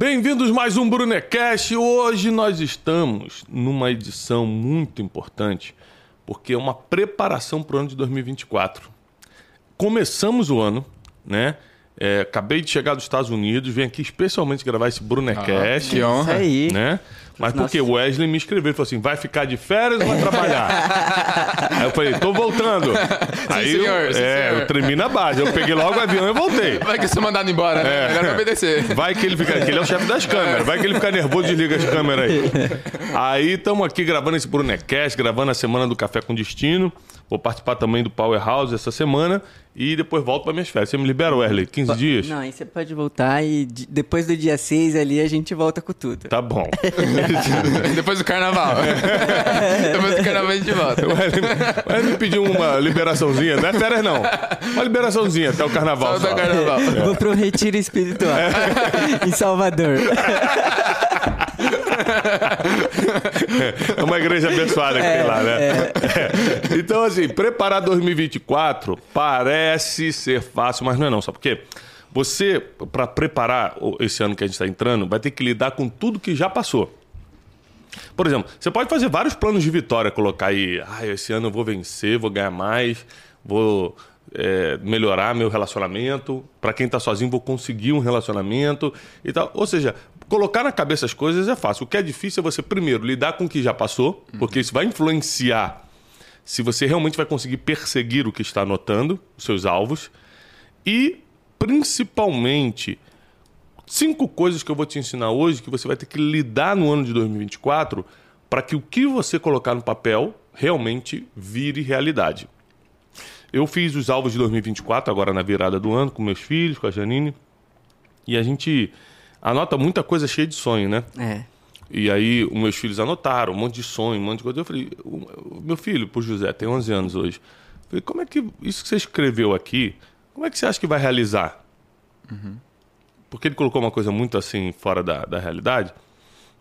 Bem-vindos mais um Brunecast. Hoje nós estamos numa edição muito importante, porque é uma preparação para o ano de 2024. Começamos o ano, né? É, acabei de chegar dos Estados Unidos, vim aqui especialmente gravar esse Brunecast. Ah, que honra. Isso aí. Né? Mas porque o Wesley me escreveu, ele falou assim: vai ficar de férias ou vai trabalhar? Aí eu falei, tô voltando. Aí eu, senhor, sim, é, senhor. eu tremi na base. Eu peguei logo o avião e voltei. Vai que eu sou mandado embora, né? É. Vai obedecer. Vai que ele fica. Que ele é o chefe das câmeras. Vai que ele fica nervoso e desliga as câmeras aí. Aí estamos aqui gravando esse Brunecast, gravando a semana do Café com Destino. Vou participar também do Powerhouse essa semana. E depois volto para minhas férias. Você me libera, Wesley? 15 dias? Não, aí você pode voltar e de- depois do dia 6 ali a gente volta com tudo. Tá bom. Depois do carnaval. Depois do carnaval a gente volta. O Wesley o me pediu uma liberaçãozinha. Não é férias, não. Uma liberaçãoncia até o carnaval. Só Só. do carnaval. Vou para um retiro espiritual em Salvador. É uma igreja abençoada que tem lá, né? É. Então, assim, preparar 2024 parece ser fácil, mas não é não. Sabe por quê? Você, para preparar esse ano que a gente está entrando, vai ter que lidar com tudo que já passou. Por exemplo, você pode fazer vários planos de vitória, colocar aí, ah, esse ano eu vou vencer, vou ganhar mais, vou é, melhorar meu relacionamento. Para quem está sozinho, vou conseguir um relacionamento e tal. Ou seja, colocar na cabeça as coisas é fácil. O que é difícil é você, primeiro, lidar com o que já passou, porque isso vai influenciar se você realmente vai conseguir perseguir o que está anotando, os seus alvos. E, principalmente, cinco coisas que eu vou te ensinar hoje que você vai ter que lidar no ano de 2024 para que o que você colocar no papel realmente vire realidade. Eu fiz os alvos de 2024 agora na virada do ano com meus filhos, com a Janine, e a gente anota muita coisa cheia de sonho, né? É. E aí, os meus filhos anotaram um monte de sonho, um monte de coisa. Eu falei, o meu filho, pro José, tem 11 anos hoje. Eu falei, como é que isso que você escreveu aqui, como é que você acha que vai realizar? Porque ele colocou uma coisa muito assim, fora da, da realidade.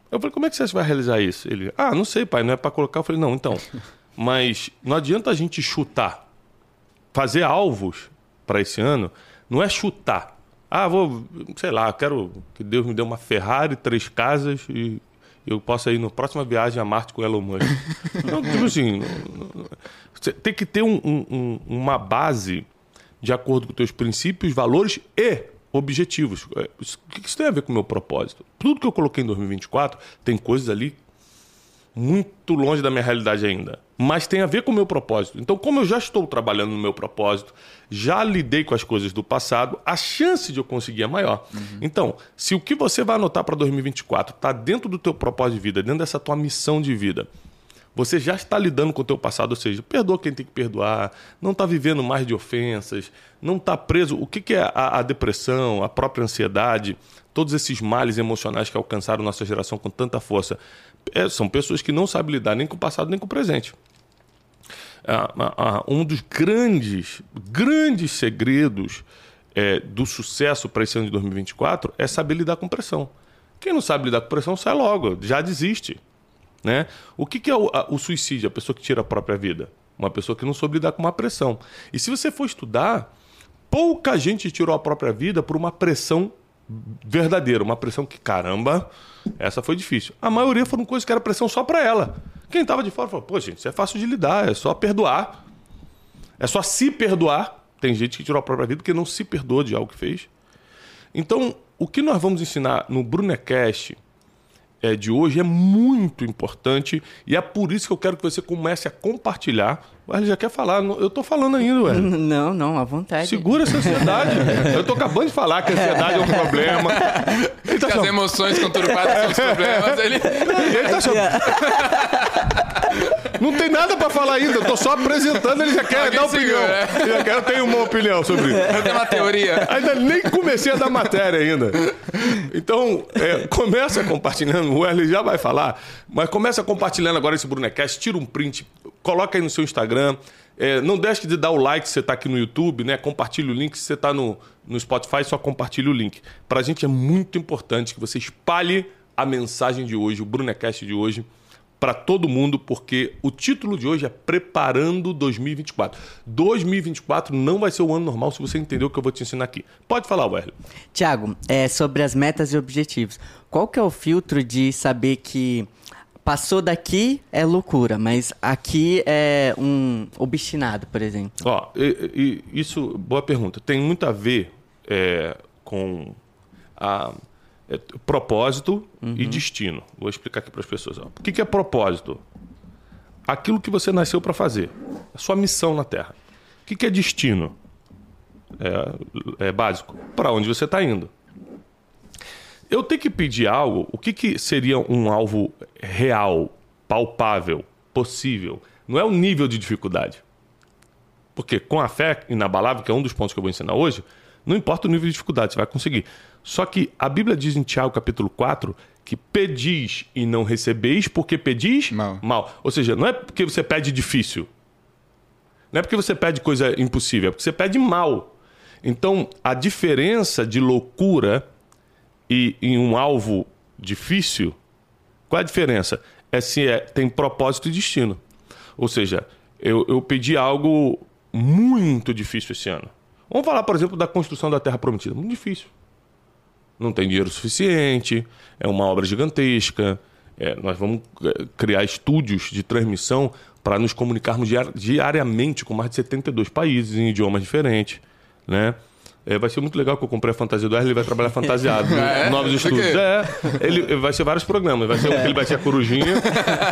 Eu falei, como é que você acha que vai realizar isso? Ele, ah, não sei, pai, não é para colocar. Eu falei, não, então. Mas não adianta a gente chutar. Fazer alvos para esse ano não é chutar. Ah, vou, sei lá, quero que Deus me dê uma Ferrari, três casas e eu possa ir na próxima viagem a Marte com Elon Musk. não, tipo assim, tem que ter um- um- um- uma base de acordo com os teus princípios, valores e objetivos. É, O que isso tem a ver com o meu propósito? Tudo que eu coloquei em 2024 tem coisas ali muito longe da minha realidade ainda. Mas tem a ver com o meu propósito. Então, como eu já estou trabalhando no meu propósito, já lidei com as coisas do passado, a chance de eu conseguir é maior. Então, se o que você vai anotar para 2024 está dentro do teu propósito de vida, dentro dessa tua missão de vida, você já está lidando com o teu passado, ou seja, perdoa quem tem que perdoar, não está vivendo mais de ofensas, não está preso. O que, que é a, a depressão, a própria ansiedade, todos esses males emocionais que alcançaram nossa geração com tanta força? É, são pessoas que não sabem lidar nem com o passado nem com o presente. Ah, ah, ah, um dos grandes, grandes segredos é, do sucesso para esse ano de 2024 é saber lidar com pressão. Quem não sabe lidar com pressão sai logo, já desiste. Né? O que, que é o, a- o suicídio? A pessoa que tira a própria vida. Uma pessoa que não soube lidar com uma pressão. E se você for estudar, pouca gente tirou a própria vida por uma pressão verdadeira. Uma pressão que, caramba, essa foi difícil. A maioria foram coisas que era pressão só para ela. Quem estava de fora falou, pô, gente, isso é fácil de lidar, é só perdoar. É só se perdoar. Tem gente que tirou a própria vida porque não se perdoa de algo que fez. Então, o que nós vamos ensinar no Brunecast é, de hoje é muito importante e é por isso que eu quero que você comece a compartilhar. O Wesley já quer falar, eu tô falando ainda, Wesley. Não, não, à vontade. Segura essa ansiedade. eu tô acabando de falar que a ansiedade é um problema. Ele tá Que as emoções conturbadas são os problemas. Ele... ele tá achando, não tem nada pra falar ainda, eu tô só apresentando, ele já quer Alguém dar opinião. segura, né? Já quer, eu tenho uma opinião sobre isso. Eu tenho uma teoria. Ainda nem comecei a dar matéria ainda. Então, é, começa compartilhando, o Wesley já vai falar, mas começa compartilhando agora esse Brunecast, tira um print, coloca aí no seu Instagram. É, não deixe de dar o like se você está aqui no YouTube, né? Compartilha o link. Se você está no, no Spotify, só compartilha o link. Para a gente é muito importante que você espalhe a mensagem de hoje, o Brunecast de hoje, para todo mundo, porque o título de hoje é Preparando 2024. 2024 não vai ser o ano normal se você entender o que eu vou te ensinar aqui. Pode falar, Wesley. Tiago, é sobre as metas e objetivos. Qual que é o filtro de saber que passou daqui é loucura, mas aqui é um obstinado, por exemplo? Ó, e, e, isso, boa pergunta. Tem muito a ver é, com a é, propósito uhum. e destino. Vou explicar aqui para as pessoas. O que, que é propósito? Aquilo que você nasceu para fazer. A sua missão na Terra. O que, que é destino? É, é básico. Para onde você está indo. Eu tenho que pedir algo. O que, que seria um alvo real, palpável, possível? Não é o nível de dificuldade. Porque com a fé inabalável, que é um dos pontos que eu vou ensinar hoje, não importa o nível de dificuldade, você vai conseguir. Só que a Bíblia diz em Tiago capítulo 4 que pedis e não recebeis porque pedis mal. mal. Ou seja, não é porque você pede difícil. Não é porque você pede coisa impossível, é porque você pede mal. Então, a diferença de loucura e em um alvo difícil, qual é a diferença? É se é, tem propósito e destino. Ou seja, eu, eu pedi algo muito difícil esse ano. Vamos falar, por exemplo, da construção da Terra Prometida. Muito difícil não tem dinheiro suficiente, é uma obra gigantesca. É, nós vamos é, criar estúdios de transmissão para nos comunicarmos diariamente com mais de 72 países em idiomas diferentes, né? É, vai ser muito legal que eu comprei a fantasia do Wesley, ele vai trabalhar fantasiado. é, novos estúdios. É, ele vai ser vários programas. Vai ser ele vai ser a corujinha.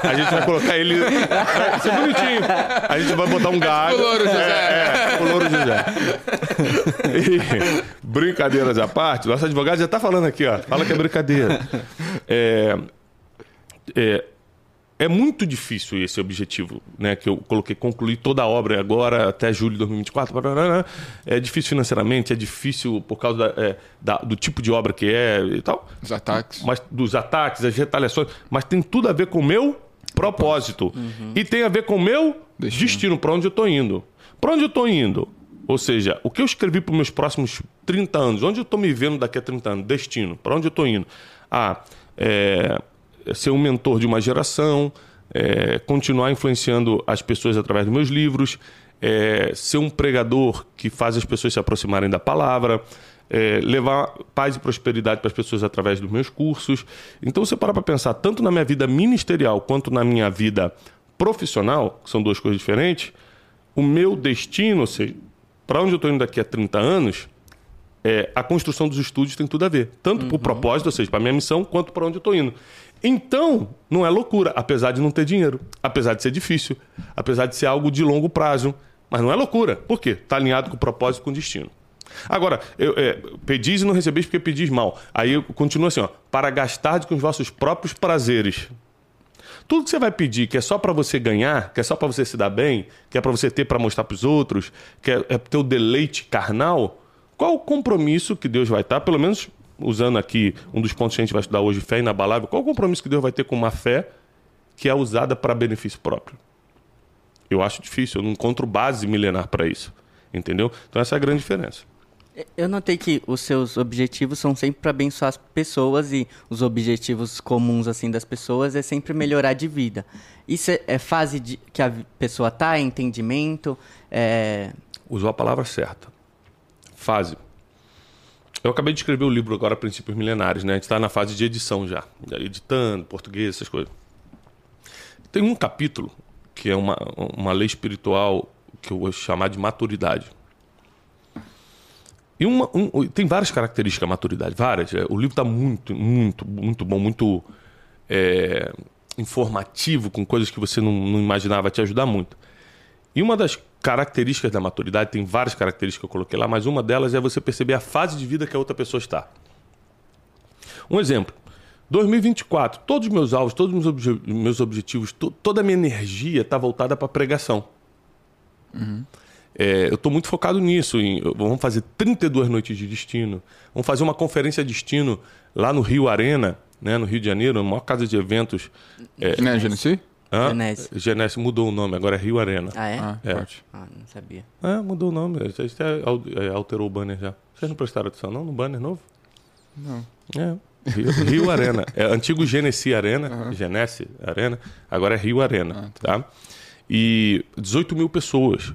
A gente vai colocar ele. Vai ser bonitinho. A gente vai botar um galho. O Louro José. É, é, o Louro José. E, brincadeiras à parte, nosso advogado já está falando aqui, ó. Fala que é brincadeira. É, é, é muito difícil esse objetivo, né? Que eu coloquei concluir toda a obra agora até julho de 2024. É difícil financeiramente, é difícil por causa da, é, da, do tipo de obra que é e tal. Os ataques. Mas dos ataques, as retaliações, mas tem tudo a ver com o meu propósito uhum. e tem a ver com o meu destino, destino para onde eu estou indo. Para onde eu estou indo? Ou seja, o que eu escrevi para os meus próximos 30 anos, onde eu estou me vendo daqui a 30 anos, destino, para onde eu estou indo? Ah, é ser um mentor de uma geração, é, continuar influenciando as pessoas através dos meus livros, é, ser um pregador que faz as pessoas se aproximarem da palavra, é, levar paz e prosperidade para as pessoas através dos meus cursos. Então, você para para pensar, tanto na minha vida ministerial quanto na minha vida profissional, que são duas coisas diferentes, o meu destino, ou seja, para onde eu estou indo daqui a 30 anos, é, a construção dos estúdios tem tudo a ver. Tanto uhum. para o propósito, ou seja, para a minha missão, quanto para onde eu estou indo. Então, não é loucura, apesar de não ter dinheiro, apesar de ser difícil, apesar de ser algo de longo prazo. Mas não é loucura. Por quê? Está alinhado com o propósito e com o destino. Agora, eu, é, pedis e não recebeis porque pedis mal. Aí continua assim, ó, para gastar com os vossos próprios prazeres. Tudo que você vai pedir que é só para você ganhar, que é só para você se dar bem, que é para você ter para mostrar para os outros, que é, é teu deleite carnal, qual o compromisso que Deus vai estar, pelo menos usando aqui um dos pontos que a gente vai estudar hoje, fé inabalável, qual o compromisso que Deus vai ter com uma fé que é usada para benefício próprio? Eu acho difícil, eu não encontro base milenar para isso. Entendeu? Então essa é a grande diferença. Eu notei que os seus objetivos são sempre para abençoar as pessoas e os objetivos comuns assim das pessoas é sempre melhorar de vida. Isso é, é fase de, que a pessoa tá, é entendimento, é... Usou a palavra certa. Fase. Eu acabei de escrever o livro agora, Princípios Milenares, né? A gente está na fase de edição já, editando, português, essas coisas. Tem um capítulo que é uma, uma lei espiritual que eu vou chamar de maturidade. E uma, um, tem várias características da maturidade, várias. É, o livro está muito, muito, muito bom, muito é, informativo, com coisas que você não, não imaginava, te ajudar muito. E uma das características da maturidade, tem várias características que eu coloquei lá, mas uma delas é você perceber a fase de vida que a outra pessoa está. Um exemplo. 2024, todos os meus alvos, todos os meus, obje meus objetivos, to toda a minha energia está voltada para a pregação. Uhum. É, eu estou muito focado nisso. Em, vamos fazer 32 noites de destino. Vamos fazer uma conferência de destino lá no Rio Arena, né, no Rio de Janeiro, a maior casa de eventos. É, Não é Genesi? Hã? Genese. Genese mudou o nome, agora é Rio Arena. Ah, é? Ah, é. Ah, não sabia. É, mudou o nome. A gente é, alterou o banner já. Vocês não prestaram atenção não no banner novo? Não. É. Rio, Rio Arena. É antigo Genesi Arena, Genesi Arena, agora é Rio Arena, tá? E 18 mil pessoas.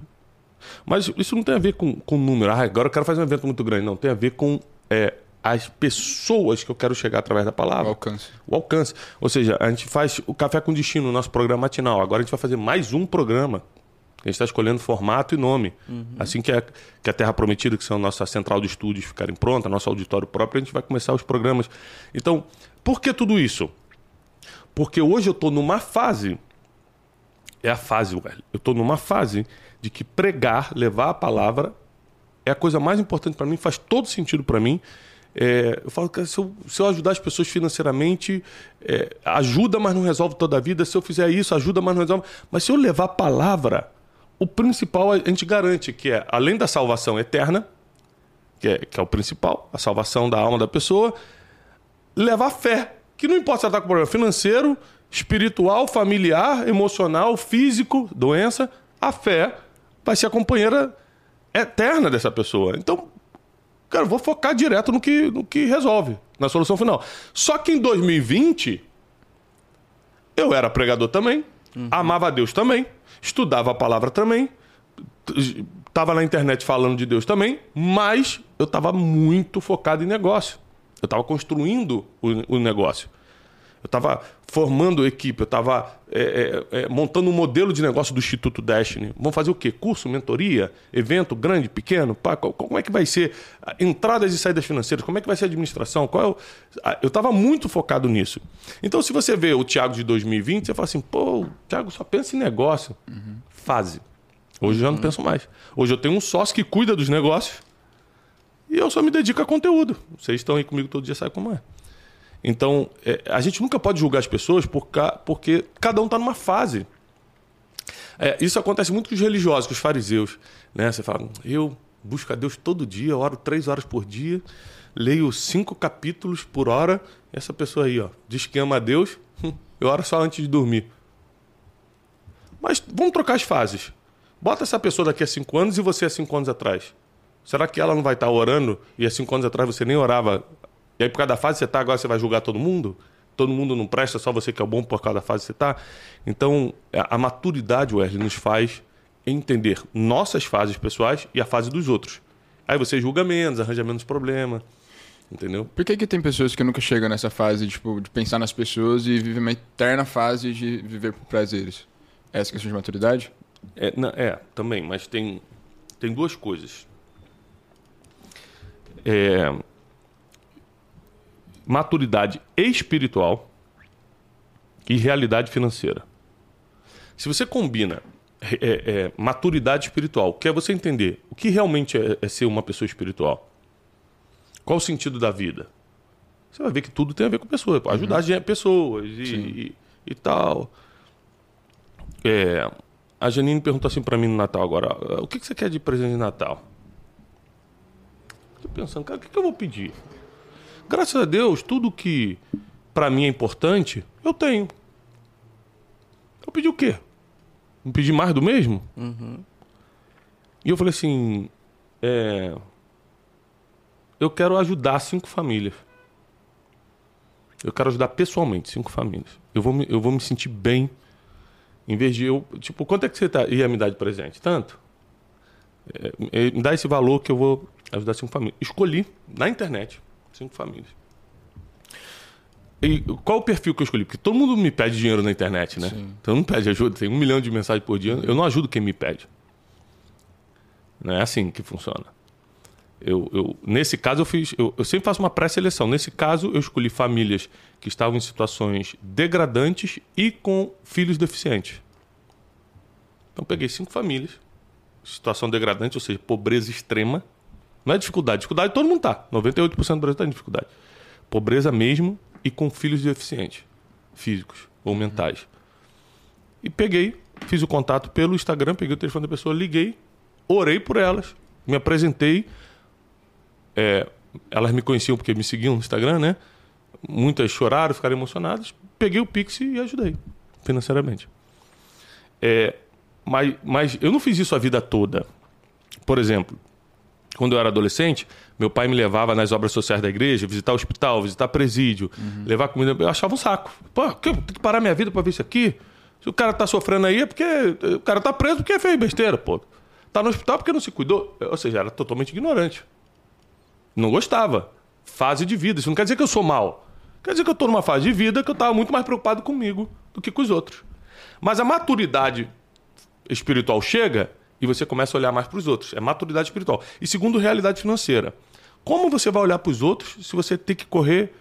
Mas isso não tem a ver com, com número. Ah, agora eu quero fazer um evento muito grande. Não, tem a ver com é, as pessoas que eu quero chegar através da O palavra. alcance. O alcance. Ou seja, a gente faz o Café com Destino, o nosso programa matinal. Agora a gente vai fazer mais um programa. A gente está escolhendo formato e nome. Assim que a, que a Terra Prometida, que são a nossa central de estúdios, ficarem pronta, nosso auditório próprio, a gente vai começar os programas. Então, por que tudo isso? Porque hoje eu estou numa fase. É a fase, velho. Eu estou numa fase de que pregar, levar a palavra, é a coisa mais importante para mim, faz todo sentido para mim. É, eu falo que se eu, se eu ajudar as pessoas financeiramente, é, ajuda, mas não resolve toda a vida. Se eu fizer isso, ajuda, mas não resolve. Mas se eu levar a palavra, o principal a gente garante que é, além da salvação eterna, que é, que é o principal, a salvação da alma da pessoa, levar fé. Que não importa se ela está com problema financeiro, espiritual, familiar, emocional, físico, doença, a fé vai ser a companheira eterna dessa pessoa. Então, cara, eu vou focar direto no que, no que resolve, na solução final. Só que em 2020, eu era pregador também, amava a Deus também, estudava a palavra também, t- tava na internet falando de Deus também, mas eu estava muito focado em negócio. Eu estava construindo o, o negócio. Eu estava formando equipe, eu estava montando um modelo de negócio do Instituto Destiny. Vamos fazer o quê? Curso, mentoria, evento grande, pequeno? Pá, qual- como é que vai ser entradas e saídas financeiras? Como é que vai ser a administração? Qual é Eu estava muito focado nisso. Então, se você vê o Thiago de 2020, você fala assim, pô, o Thiago só pensa em negócio. Fase. Hoje eu já não penso mais. Hoje eu tenho um sócio que cuida dos negócios e eu só me dedico a conteúdo. Vocês estão aí comigo todo dia, sabe como é. Então, é, a gente nunca pode julgar as pessoas por ca- porque cada um está numa fase. É, isso acontece muito com os religiosos, com os fariseus. Né? Você fala, eu busco a Deus todo dia, oro três horas por dia, leio cinco capítulos por hora. Essa pessoa aí, ó, diz que ama a Deus, hum, eu oro só antes de dormir. Mas vamos trocar as fases. Bota essa pessoa daqui a cinco anos e você há cinco anos atrás. Será que ela não vai estar orando e há cinco anos atrás você nem orava? E aí, por causa da fase que você está, agora você vai julgar todo mundo? Todo mundo não presta, só você que é bom por causa da fase que você está? Então, a a maturidade, Wesley, nos faz entender nossas fases pessoais e a fase dos outros. Aí você julga menos, arranja menos problema. Entendeu? Por que, que tem pessoas que nunca chegam nessa fase tipo, de pensar nas pessoas e vivem uma eterna fase de viver por prazeres? Essa questão de maturidade? É, na- é, também, mas tem, tem duas coisas. É, maturidade espiritual e realidade financeira. Se você combina é, é, maturidade espiritual, que é você entender o que realmente é, é ser uma pessoa espiritual, qual o sentido da vida, você vai ver que tudo tem a ver com pessoas, pô, ajudar gente- pessoas e, e, e tal. É, a Janine perguntou assim pra mim no Natal agora: "Ah, o que, que você quer de presente de Natal? Tô pensando, cara, o que, que eu vou pedir? Graças a Deus, tudo que pra mim é importante, eu tenho. Eu pedi o quê? Não pedi mais do mesmo? E eu falei assim: é, eu quero ajudar cinco famílias. Eu quero ajudar pessoalmente cinco famílias. Eu vou me, eu vou me sentir bem em vez de eu. Tipo, quanto é que você tá, ia me dar de presente? Tanto? É, me dá esse valor que eu vou ajudar cinco famílias. Escolhi na internet cinco famílias. E qual o perfil que eu escolhi? Porque todo mundo me pede dinheiro na internet, né? Sim. Todo mundo pede ajuda, tem um milhão de mensagens por dia. Eu não ajudo quem me pede. Não é assim que funciona. Eu, eu- nesse caso, eu fiz. Eu, eu sempre faço uma pré-seleção. Nesse caso, eu escolhi famílias que estavam em situações degradantes e com filhos deficientes. Então, peguei cinco famílias, situação degradante, ou seja, pobreza extrema. Não é dificuldade. Dificuldade todo mundo tá. 98% do Brasil está em dificuldade. Pobreza mesmo e com filhos deficientes, físicos ou mentais. E peguei, fiz o contato pelo Instagram, peguei o telefone da pessoa, liguei, orei por elas, me apresentei. É, elas me conheciam porque me seguiam no Instagram, né? Muitas choraram, ficaram emocionadas. Peguei o Pix e ajudei financeiramente. É, mas, mas eu não fiz isso a vida toda. Por exemplo, quando eu era adolescente, meu pai me levava nas obras sociais da igreja, visitar o hospital, visitar presídio, levar comida. Eu achava um saco. Pô, que- eu tenho que parar minha vida pra ver isso aqui. Se o cara tá sofrendo aí é porque. O cara tá preso porque fez besteira, pô. Tá no hospital porque não se cuidou. Ou seja, era totalmente ignorante. Não gostava. Fase de vida. Isso não quer dizer que eu sou mal. Quer dizer que eu tô numa fase de vida que eu tava muito mais preocupado comigo do que com os outros. Mas a maturidade espiritual chega e você começa a olhar mais para os outros. É maturidade espiritual. E segundo, realidade financeira. Como você vai olhar para os outros se você tem que correr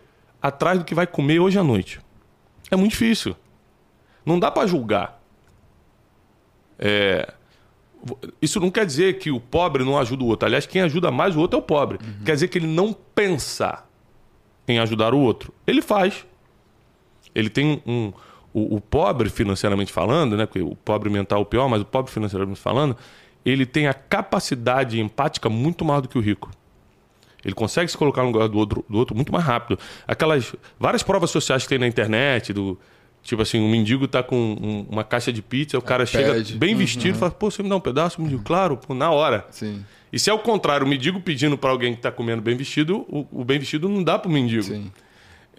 atrás do que vai comer hoje à noite? É muito difícil. Não dá para julgar. É, Isso não quer dizer que o pobre não ajuda o outro. Aliás, quem ajuda mais o outro é o pobre. Quer dizer que ele não pensa em ajudar o outro. Ele faz. Ele tem um. O, o pobre, financeiramente falando, né? Porque o pobre mental é o pior, mas o pobre financeiramente falando, ele tem a capacidade empática muito maior do que o rico. Ele consegue se colocar no lugar do outro, do outro muito mais rápido. Aquelas várias provas sociais que tem na internet, do tipo assim, um mendigo tá com um- uma caixa de pizza, o cara chega pede. bem vestido e fala, pô, você me dá um pedaço, mendigo? Claro, pô, na hora. Sim, E se é o contrário, o mendigo pedindo para alguém que tá comendo bem vestido, o, o bem vestido não dá pro mendigo. sim.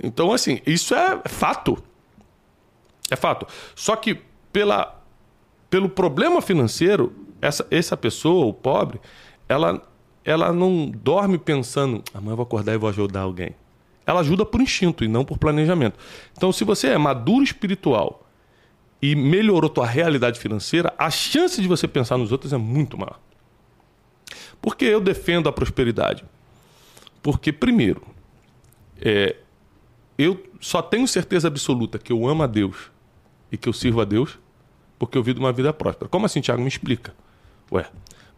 Então, assim, isso é fato. É fato. Só que pela, pelo problema financeiro, essa, essa pessoa, o pobre, ela, ela não dorme pensando, amanhã eu vou acordar e vou ajudar alguém. Ela ajuda por instinto e não por planejamento. Então, se você é maduro espiritual e melhorou tua realidade financeira, a chance de você pensar nos outros é muito maior. Por que eu defendo a prosperidade? Porque, primeiro, é, eu só tenho certeza absoluta que eu amo a Deus e que eu sirvo a Deus porque eu vivo uma vida próspera. Como assim, Tiago? Me explica. Ué,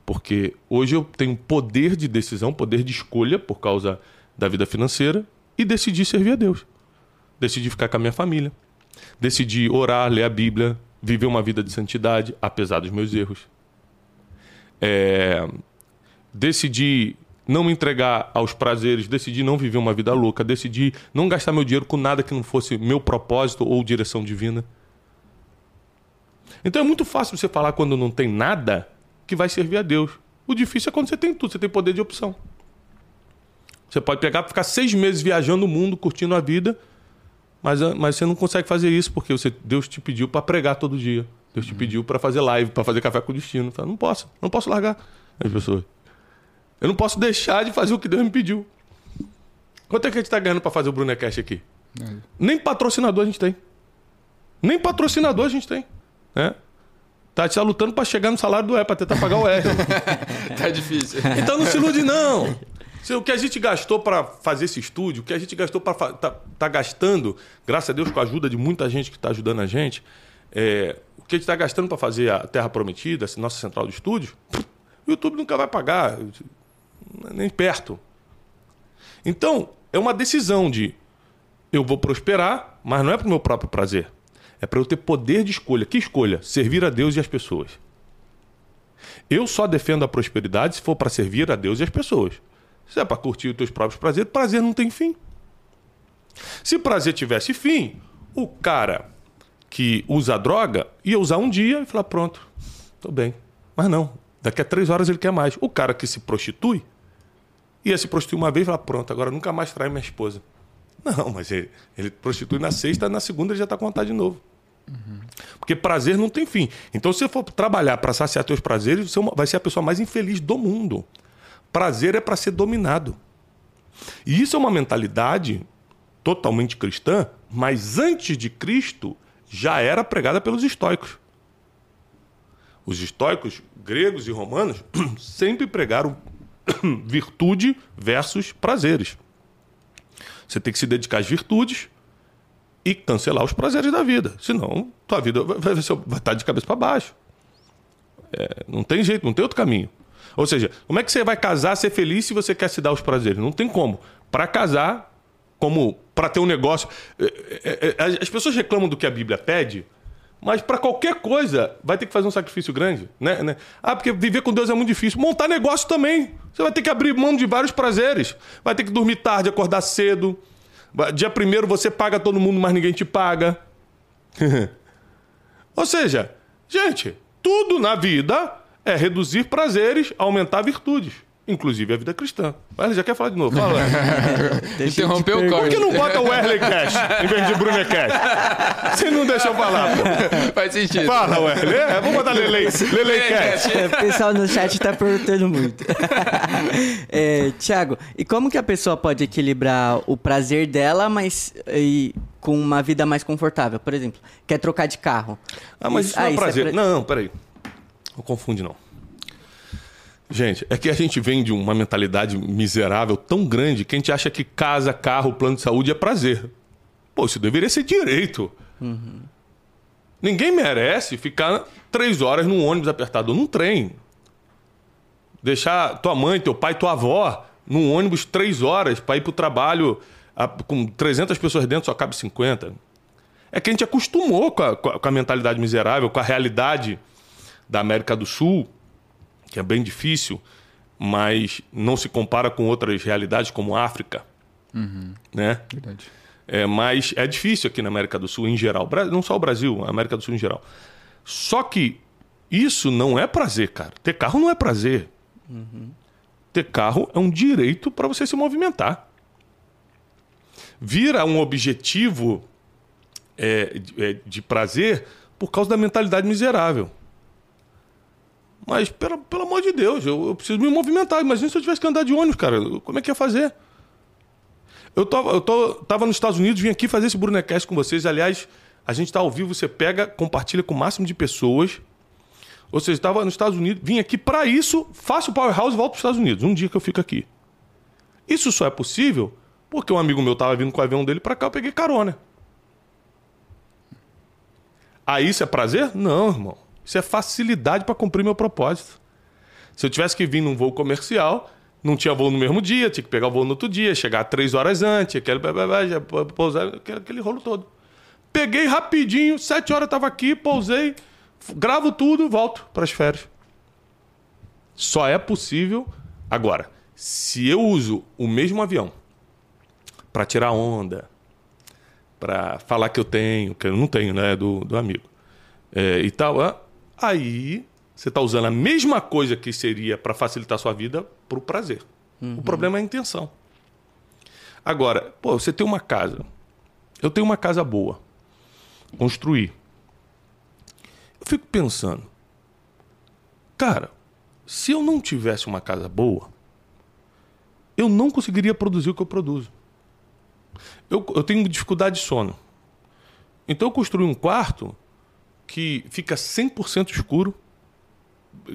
porque hoje eu tenho poder de decisão, poder de escolha por causa da vida financeira e decidi servir a Deus. Decidi ficar com a minha família. Decidi orar, ler a Bíblia, viver uma vida de santidade, apesar dos meus erros. É, decidi não me entregar aos prazeres, decidi não viver uma vida louca, decidi não gastar meu dinheiro com nada que não fosse meu propósito ou direção divina. Então é muito fácil você falar quando não tem nada que vai servir a Deus. O difícil é quando você tem tudo, você tem poder de opção. Você pode pegar ficar seis meses viajando o mundo, curtindo a vida, mas, ah, mas você não consegue fazer isso porque você, Deus te pediu para pregar todo dia. Deus te pediu para fazer live, para fazer café com o destino. Fala, não posso, não posso largar as pessoas. Eu não posso deixar de fazer o que Deus me pediu. Quanto é que a gente está ganhando para fazer o Brunecast aqui? Nada. Nem patrocinador a gente tem. Nem patrocinador a gente tem. Né? Tá, tá lutando para chegar no salário do E, para tentar pagar o R. Tá difícil. Então não se ilude, não. O que a gente gastou para fazer esse estúdio, o que a gente gastou para tá, tá gastando, graças a Deus com a ajuda de muita gente que está ajudando a gente, é, o que a gente está gastando para fazer a Terra Prometida, essa nossa central de estúdio, o YouTube nunca vai pagar, nem perto. Então, é uma decisão de eu vou prosperar, mas não é para o meu próprio prazer. É para eu ter poder de escolha. Que escolha? Servir a Deus e as pessoas. Eu só defendo a prosperidade se for para servir a Deus e as pessoas. Se é para curtir os teus próprios prazeres, prazer não tem fim. Se prazer tivesse fim, o cara que usa droga ia usar um dia e falar: pronto, tô bem. Mas não, daqui a três horas ele quer mais. O cara que se prostitui ia se prostituir uma vez e falar: pronto, agora nunca mais trai minha esposa. Não, mas ele, ele prostitui na sexta, na segunda ele já está com vontade de novo. Porque prazer não tem fim. Então, se você for trabalhar para saciar teus prazeres, você é vai ser a pessoa mais infeliz do mundo. Prazer é para ser dominado. E isso é uma mentalidade totalmente cristã, mas antes de Cristo já era pregada pelos estoicos. Os estoicos gregos e romanos sempre pregaram virtude versus prazeres. Você tem que se dedicar às virtudes e cancelar os prazeres da vida. Senão, tua vida vai, vai, estar de cabeça para baixo. É, não tem jeito, não tem outro caminho. Ou seja, como é que você vai casar, ser feliz se você quer se dar os prazeres? Não tem como. Para casar, como para ter um negócio. é, é, é, As pessoas reclamam do que a Bíblia pede, mas para qualquer coisa vai ter que fazer um sacrifício grande. Né? né? Ah, porque viver com Deus é muito difícil. Montar negócio também. Você vai ter que abrir mão de vários prazeres. Vai ter que dormir tarde, acordar cedo. Dia primeiro você paga todo mundo, mas ninguém te paga. Ou seja, gente, tudo na vida é reduzir prazeres, aumentar virtudes. Inclusive a vida cristã. Ele já quer falar de novo. Fala. Interrompeu o perguntar. Por corte. que não bota o Wesley Cash em vez de Bruno Cash? Você não deixa eu falar, pô. Faz sentido. Fala, Wesley. É, vamos botar Lele, Lele Cash. É, O pessoal no chat tá perguntando muito. é, Tiago, e como que a pessoa pode equilibrar o prazer dela, mas e, com uma vida mais confortável? Por exemplo, quer trocar de carro. Ah, mas isso não é ah, prazer. pra- Não, peraí. Não confunde, não. Gente, é que a gente vem de uma mentalidade miserável tão grande que a gente acha que casa, carro, plano de saúde é prazer. Pô, isso deveria ser direito. Ninguém merece ficar três horas num ônibus apertado num trem. Deixar tua mãe, teu pai, tua avó num ônibus três horas para ir pro trabalho a- com 300 pessoas dentro, só cabe 50. É que a gente acostumou com a- com a mentalidade miserável, com a realidade da América do Sul, que é bem difícil, mas não se compara com outras realidades como a África. Né? Verdade. É, mas é difícil aqui na América do Sul em geral. Não só o Brasil, a América do Sul em geral. Só que isso não é prazer, cara. Ter carro não é prazer. Ter carro é um direito para você se movimentar. Vira um objetivo é, de, é, de prazer por causa da mentalidade miserável. Mas, pelo, pelo amor de Deus, eu, eu preciso me movimentar. Imagina se eu tivesse que andar de ônibus, cara. Como é que ia fazer? Eu, tô, eu tô, tava nos Estados Unidos, vim aqui fazer esse Brunecast com vocês. Aliás, a gente tá ao vivo, você pega, compartilha com o máximo de pessoas. Ou seja, estava nos Estados Unidos, vim aqui para isso, faço o Powerhouse e volto para os Estados Unidos. Um dia que eu fico aqui. Isso só é possível porque um amigo meu tava vindo com o avião dele para cá, eu peguei carona. Aí isso é prazer? Não, irmão. Isso é facilidade para cumprir meu propósito. Se eu tivesse que vir num voo comercial, não tinha voo no mesmo dia, tinha que pegar o voo no outro dia, chegar três horas antes, aquele, pousar, aquele, aquele rolo todo. Peguei rapidinho, sete horas estava aqui, pousei, gravo tudo, volto para as férias. Só é possível. Agora, se eu uso o mesmo avião para tirar onda, para falar que eu tenho, que eu não tenho, né, do, do amigo, é, e tal, aí você está usando a mesma coisa que seria para facilitar a sua vida para o prazer. O problema é a intenção. Agora, pô, você tem uma casa. Eu tenho uma casa boa. Construir. Eu fico pensando, cara, se eu não tivesse uma casa boa, eu não conseguiria produzir o que eu produzo. Eu, eu tenho dificuldade de sono. Então eu construí um quarto que fica 100% escuro,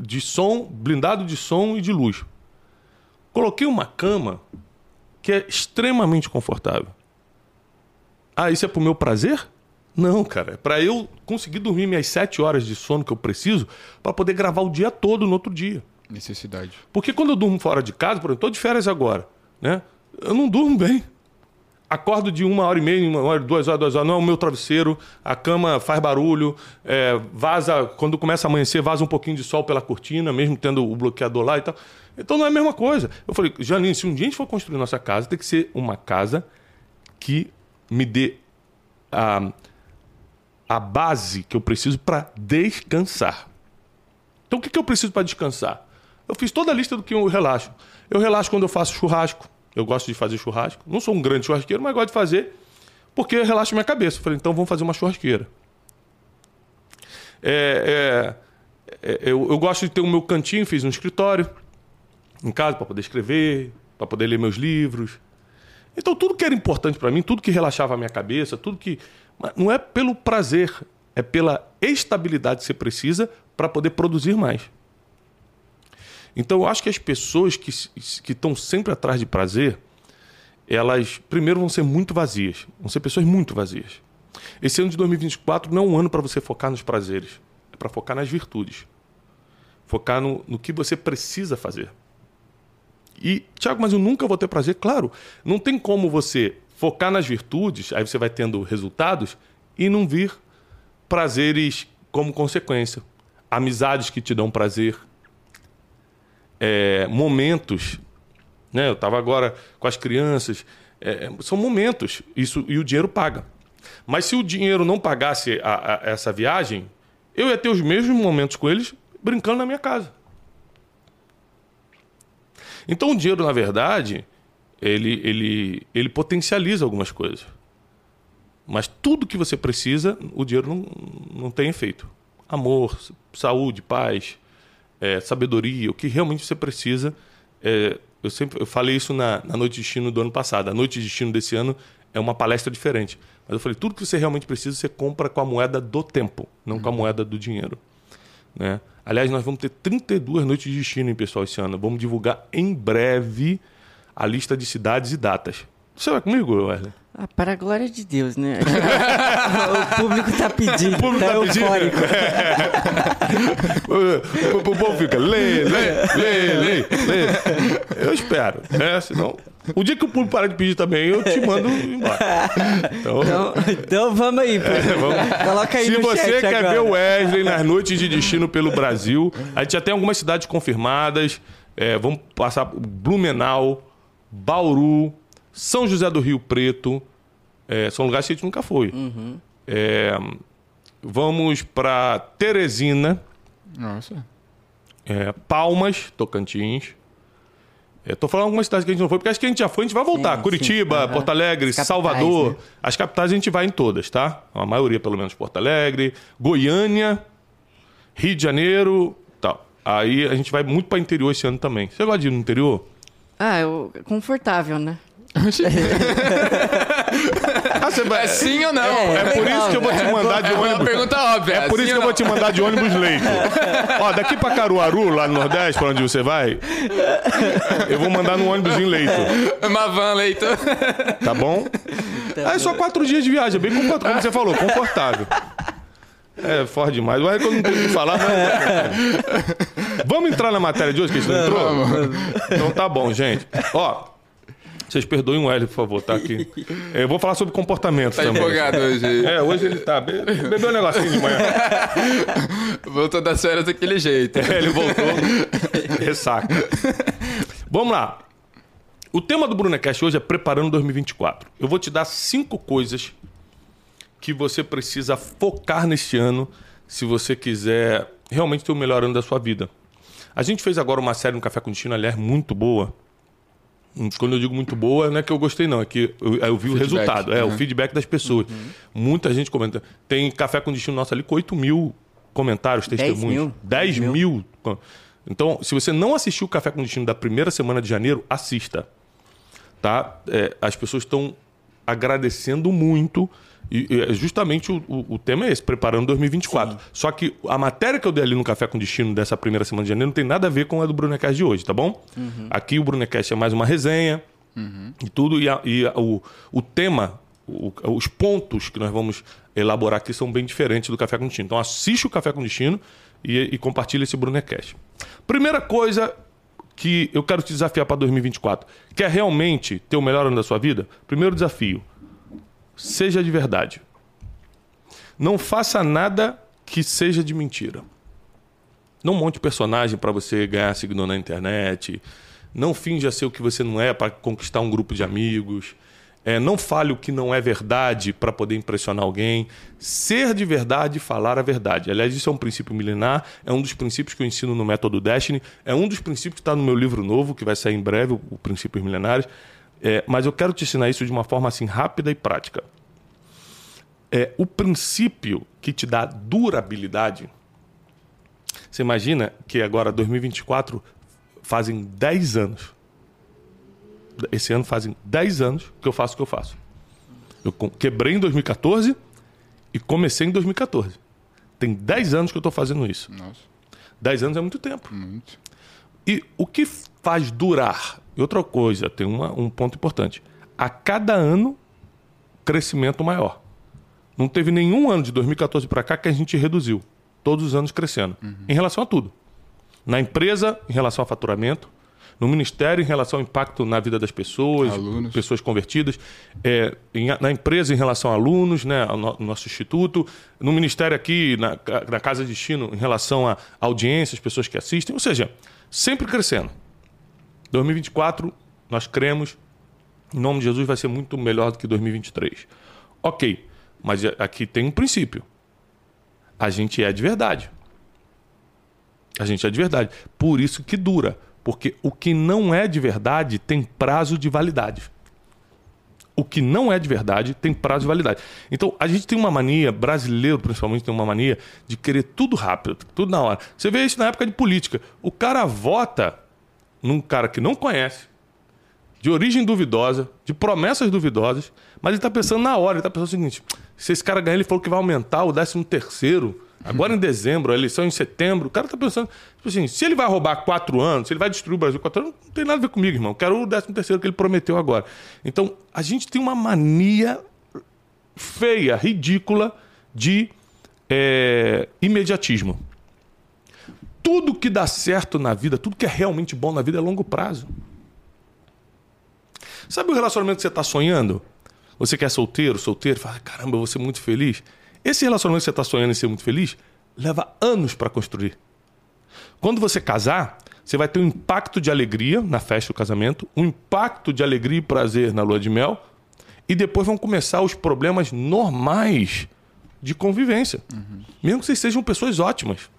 de som, blindado de som e de luz. Coloquei uma cama que é extremamente confortável. Ah, isso é pro meu prazer? Não, cara. É para eu conseguir dormir minhas sete horas de sono que eu preciso para poder gravar o dia todo no outro dia. Necessidade. Porque quando eu durmo fora de casa, por exemplo, tô de férias agora, né? Eu não durmo bem. Acordo de uma hora e meia, uma hora, duas horas, duas horas, não é o meu travesseiro, a cama faz barulho, é, vaza, quando começa a amanhecer, vaza um pouquinho de sol pela cortina, mesmo tendo o bloqueador lá e tal. Então não é a mesma coisa. Eu falei, Janine, se um dia a gente for construir nossa casa, tem que ser uma casa que me dê a, a base que eu preciso para descansar. Então o que, que eu preciso para descansar? Eu fiz toda a lista do que eu relaxo. Eu relaxo quando eu faço churrasco. Eu gosto de fazer churrasco. Não sou um grande churrasqueiro, mas gosto de fazer porque relaxa minha cabeça. Eu falei, então vamos fazer uma churrasqueira. É, é, é, eu, eu gosto de ter o meu cantinho, fiz um escritório em casa para poder escrever, para poder ler meus livros. Então tudo que era importante para mim, tudo que relaxava a minha cabeça, tudo que não é pelo prazer, é pela estabilidade que você precisa para poder produzir mais. Então eu acho que as pessoas que estão sempre atrás de prazer, elas primeiro vão ser muito vazias, vão ser pessoas muito vazias. Esse ano de 2024 não é um ano para você focar nos prazeres, é para focar nas virtudes. Focar no, no que você precisa fazer. E, Tiago, mas eu nunca vou ter prazer? Claro, não tem como você focar nas virtudes, aí você vai tendo resultados, e não vir prazeres como consequência. Amizades que te dão prazer, é, momentos. Né? Eu estava agora com as crianças. é, são momentos, isso e o dinheiro paga. Mas se o dinheiro não pagasse a- a- essa viagem, eu ia ter os mesmos momentos com eles brincando na minha casa. Então o dinheiro, na verdade, ele, ele, ele potencializa algumas coisas. Mas tudo que você precisa, o dinheiro não, não tem efeito. Amor, saúde, paz, é, sabedoria, o que realmente você precisa. É, eu sempre eu falei isso na, na Noite de Destino do ano passado. A Noite de Destino desse ano é uma palestra diferente. Mas eu falei, tudo que você realmente precisa, você compra com a moeda do tempo, não uhum. com a moeda do dinheiro. Né? Aliás, nós vamos ter 32 noites de destino, hein, pessoal, esse ano. Vamos divulgar em breve a lista de cidades e datas. Você vai comigo, Wesley? Ah, para a glória de Deus, né? o público está pedindo, o público tá, tá eufórico. o, povo fica, lê, lê, lê, lê, lê. Eu espero, né? Senão... O dia que o público parar de pedir também, eu te mando embora. Então, então, então vamos aí. É, vamos. Coloca aí Se você quer agora. ver o Wesley nas noites de destino pelo Brasil, a gente já tem algumas cidades confirmadas. É, vamos passar Blumenau, Bauru, São José do Rio Preto. É, são lugares que a gente nunca foi. Uhum. É, vamos para Teresina. Nossa. É, Palmas, Tocantins. Estou falando algumas cidades que a gente não foi, porque acho que a gente já foi, a gente vai voltar. Sim, Curitiba, sim. Uhum. Porto Alegre, capitais, Salvador. Né? As capitais a gente vai em todas, tá? A maioria, pelo menos, Porto Alegre, Goiânia, Rio de Janeiro, tal. Aí a gente vai muito para interior esse ano também. Você gosta de ir no interior? Ah, eu, confortável, né? ah, você vai... É sim ou não? É, é por isso que eu vou te mandar de ônibus. É uma pergunta óbvia. É, por isso que eu vou te mandar de ônibus leito. Ó, daqui pra Caruaru, lá no Nordeste, pra onde você vai, eu vou mandar no ônibus em leito. Uma van leito. Tá bom? Tá é só quatro dias de viagem, é bem confortável, como você falou, confortável. É, forte demais. Mas quando não tem o que falar, mas... Vamos entrar na matéria de hoje que a gente não entrou? Então tá bom, gente. Ó, vocês perdoem o Hélio, por favor, tá aqui. É, eu vou falar sobre comportamento tá também. empolgado hoje. É, hoje ele tá. Bebeu um negocinho de manhã. Voltou das férias daquele jeito. É, ele voltou. Ressaca. Vamos lá. O tema do Brunecast hoje é Preparando 2024. Eu vou te dar cinco coisas que você precisa focar neste ano se você quiser realmente ter o melhor ano da sua vida. A gente fez agora uma série no Café com Destino, aliás, muito boa. Quando eu digo muito boa, não é que eu gostei, não. É que eu, eu vi o, o resultado. É, o uhum. feedback das pessoas. Uhum. Muita gente comenta. Tem Café com Destino nosso ali com 8 mil comentários, testemunhos. 10 mil. 10 mil. Então, se você não assistiu o Café com Destino da primeira semana de janeiro, assista. Tá? É, as pessoas estão agradecendo muito e, e justamente o, o, o, tema é esse, preparando 2024. Sim. Só que a matéria que eu dei ali no Café com Destino dessa primeira semana de janeiro não tem nada a ver com a do Brunecast de hoje, tá bom? Uhum. Aqui o Brunecast é mais uma resenha uhum. e tudo, e, a, e a, o, o tema, o, os pontos que nós vamos elaborar aqui são bem diferentes do Café com Destino. Então assiste o Café com Destino e, e compartilha esse Brunecast. Primeira coisa que eu quero te desafiar para 2024. Quer realmente ter o melhor ano da sua vida? Primeiro desafio seja de verdade. Não faça nada que seja de mentira. Não monte personagem para você ganhar seguidor na internet. Não finja ser o que você não é para conquistar um grupo de amigos. É, não fale o que não é verdade para poder impressionar alguém. Ser de verdade e falar a verdade. Aliás, isso é um princípio milenar, é um dos princípios que eu ensino no Método Destiny, é um dos princípios que está no meu livro novo, que vai sair em breve, o Princípios Milenares. É, mas eu quero te ensinar isso de uma forma assim rápida e prática. É, o princípio que te dá durabilidade. Você imagina que agora, 2024, fazem 10 anos. Esse ano fazem 10 anos que eu faço o que eu faço. Eu quebrei em 2014 e comecei em 2014. Tem 10 anos que eu estou fazendo isso. Nossa. 10 anos é muito tempo. Muito. E o que faz durar? E outra coisa, tem uma, um ponto importante. A cada ano, crescimento maior. Não teve nenhum ano de 2014 para cá que a gente reduziu. Todos os anos crescendo. Uhum. Em relação a tudo. Na empresa, em relação ao faturamento. No ministério, em relação ao impacto na vida das pessoas, alunos. pessoas convertidas. É, em, na empresa, em relação a alunos, né, ao no, nosso instituto. No ministério aqui, na, na Casa de Destino, em relação a audiências, pessoas que assistem. Ou seja, sempre crescendo. 2024, nós cremos, em nome de Jesus, vai ser muito melhor do que 2023. Ok, mas aqui tem um princípio. A gente é de verdade. A gente é de verdade. Por isso que dura. Porque o que não é de verdade tem prazo de validade. O que não é de verdade tem prazo de validade. Então, a gente tem uma mania, brasileiro principalmente tem uma mania, de querer tudo rápido, tudo na hora. Você vê isso na época de política. O cara vota num cara que não conhece, de origem duvidosa, de promessas duvidosas, mas ele está pensando na hora, ele está pensando o seguinte: se esse cara ganhar, ele falou que vai aumentar o 13 terceiro Agora em dezembro, a eleição em setembro, o cara tá pensando, tipo assim, se ele vai roubar quatro anos, se ele vai destruir o Brasil quatro anos, não tem nada a ver comigo, irmão. Quero o 13 terceiro que ele prometeu agora. Então, a gente tem uma mania feia, ridícula de é, imediatismo. Tudo que dá certo na vida, tudo que é realmente bom na vida é longo prazo. Sabe o relacionamento que você está sonhando? Você quer é solteiro, solteiro, fala, caramba, eu vou ser muito feliz. Esse relacionamento que você está sonhando em ser muito feliz leva anos para construir. Quando você casar, você vai ter um impacto de alegria na festa do casamento, um impacto de alegria e prazer na lua de mel, e depois vão começar os problemas normais de convivência. Uhum. Mesmo que vocês sejam pessoas ótimas.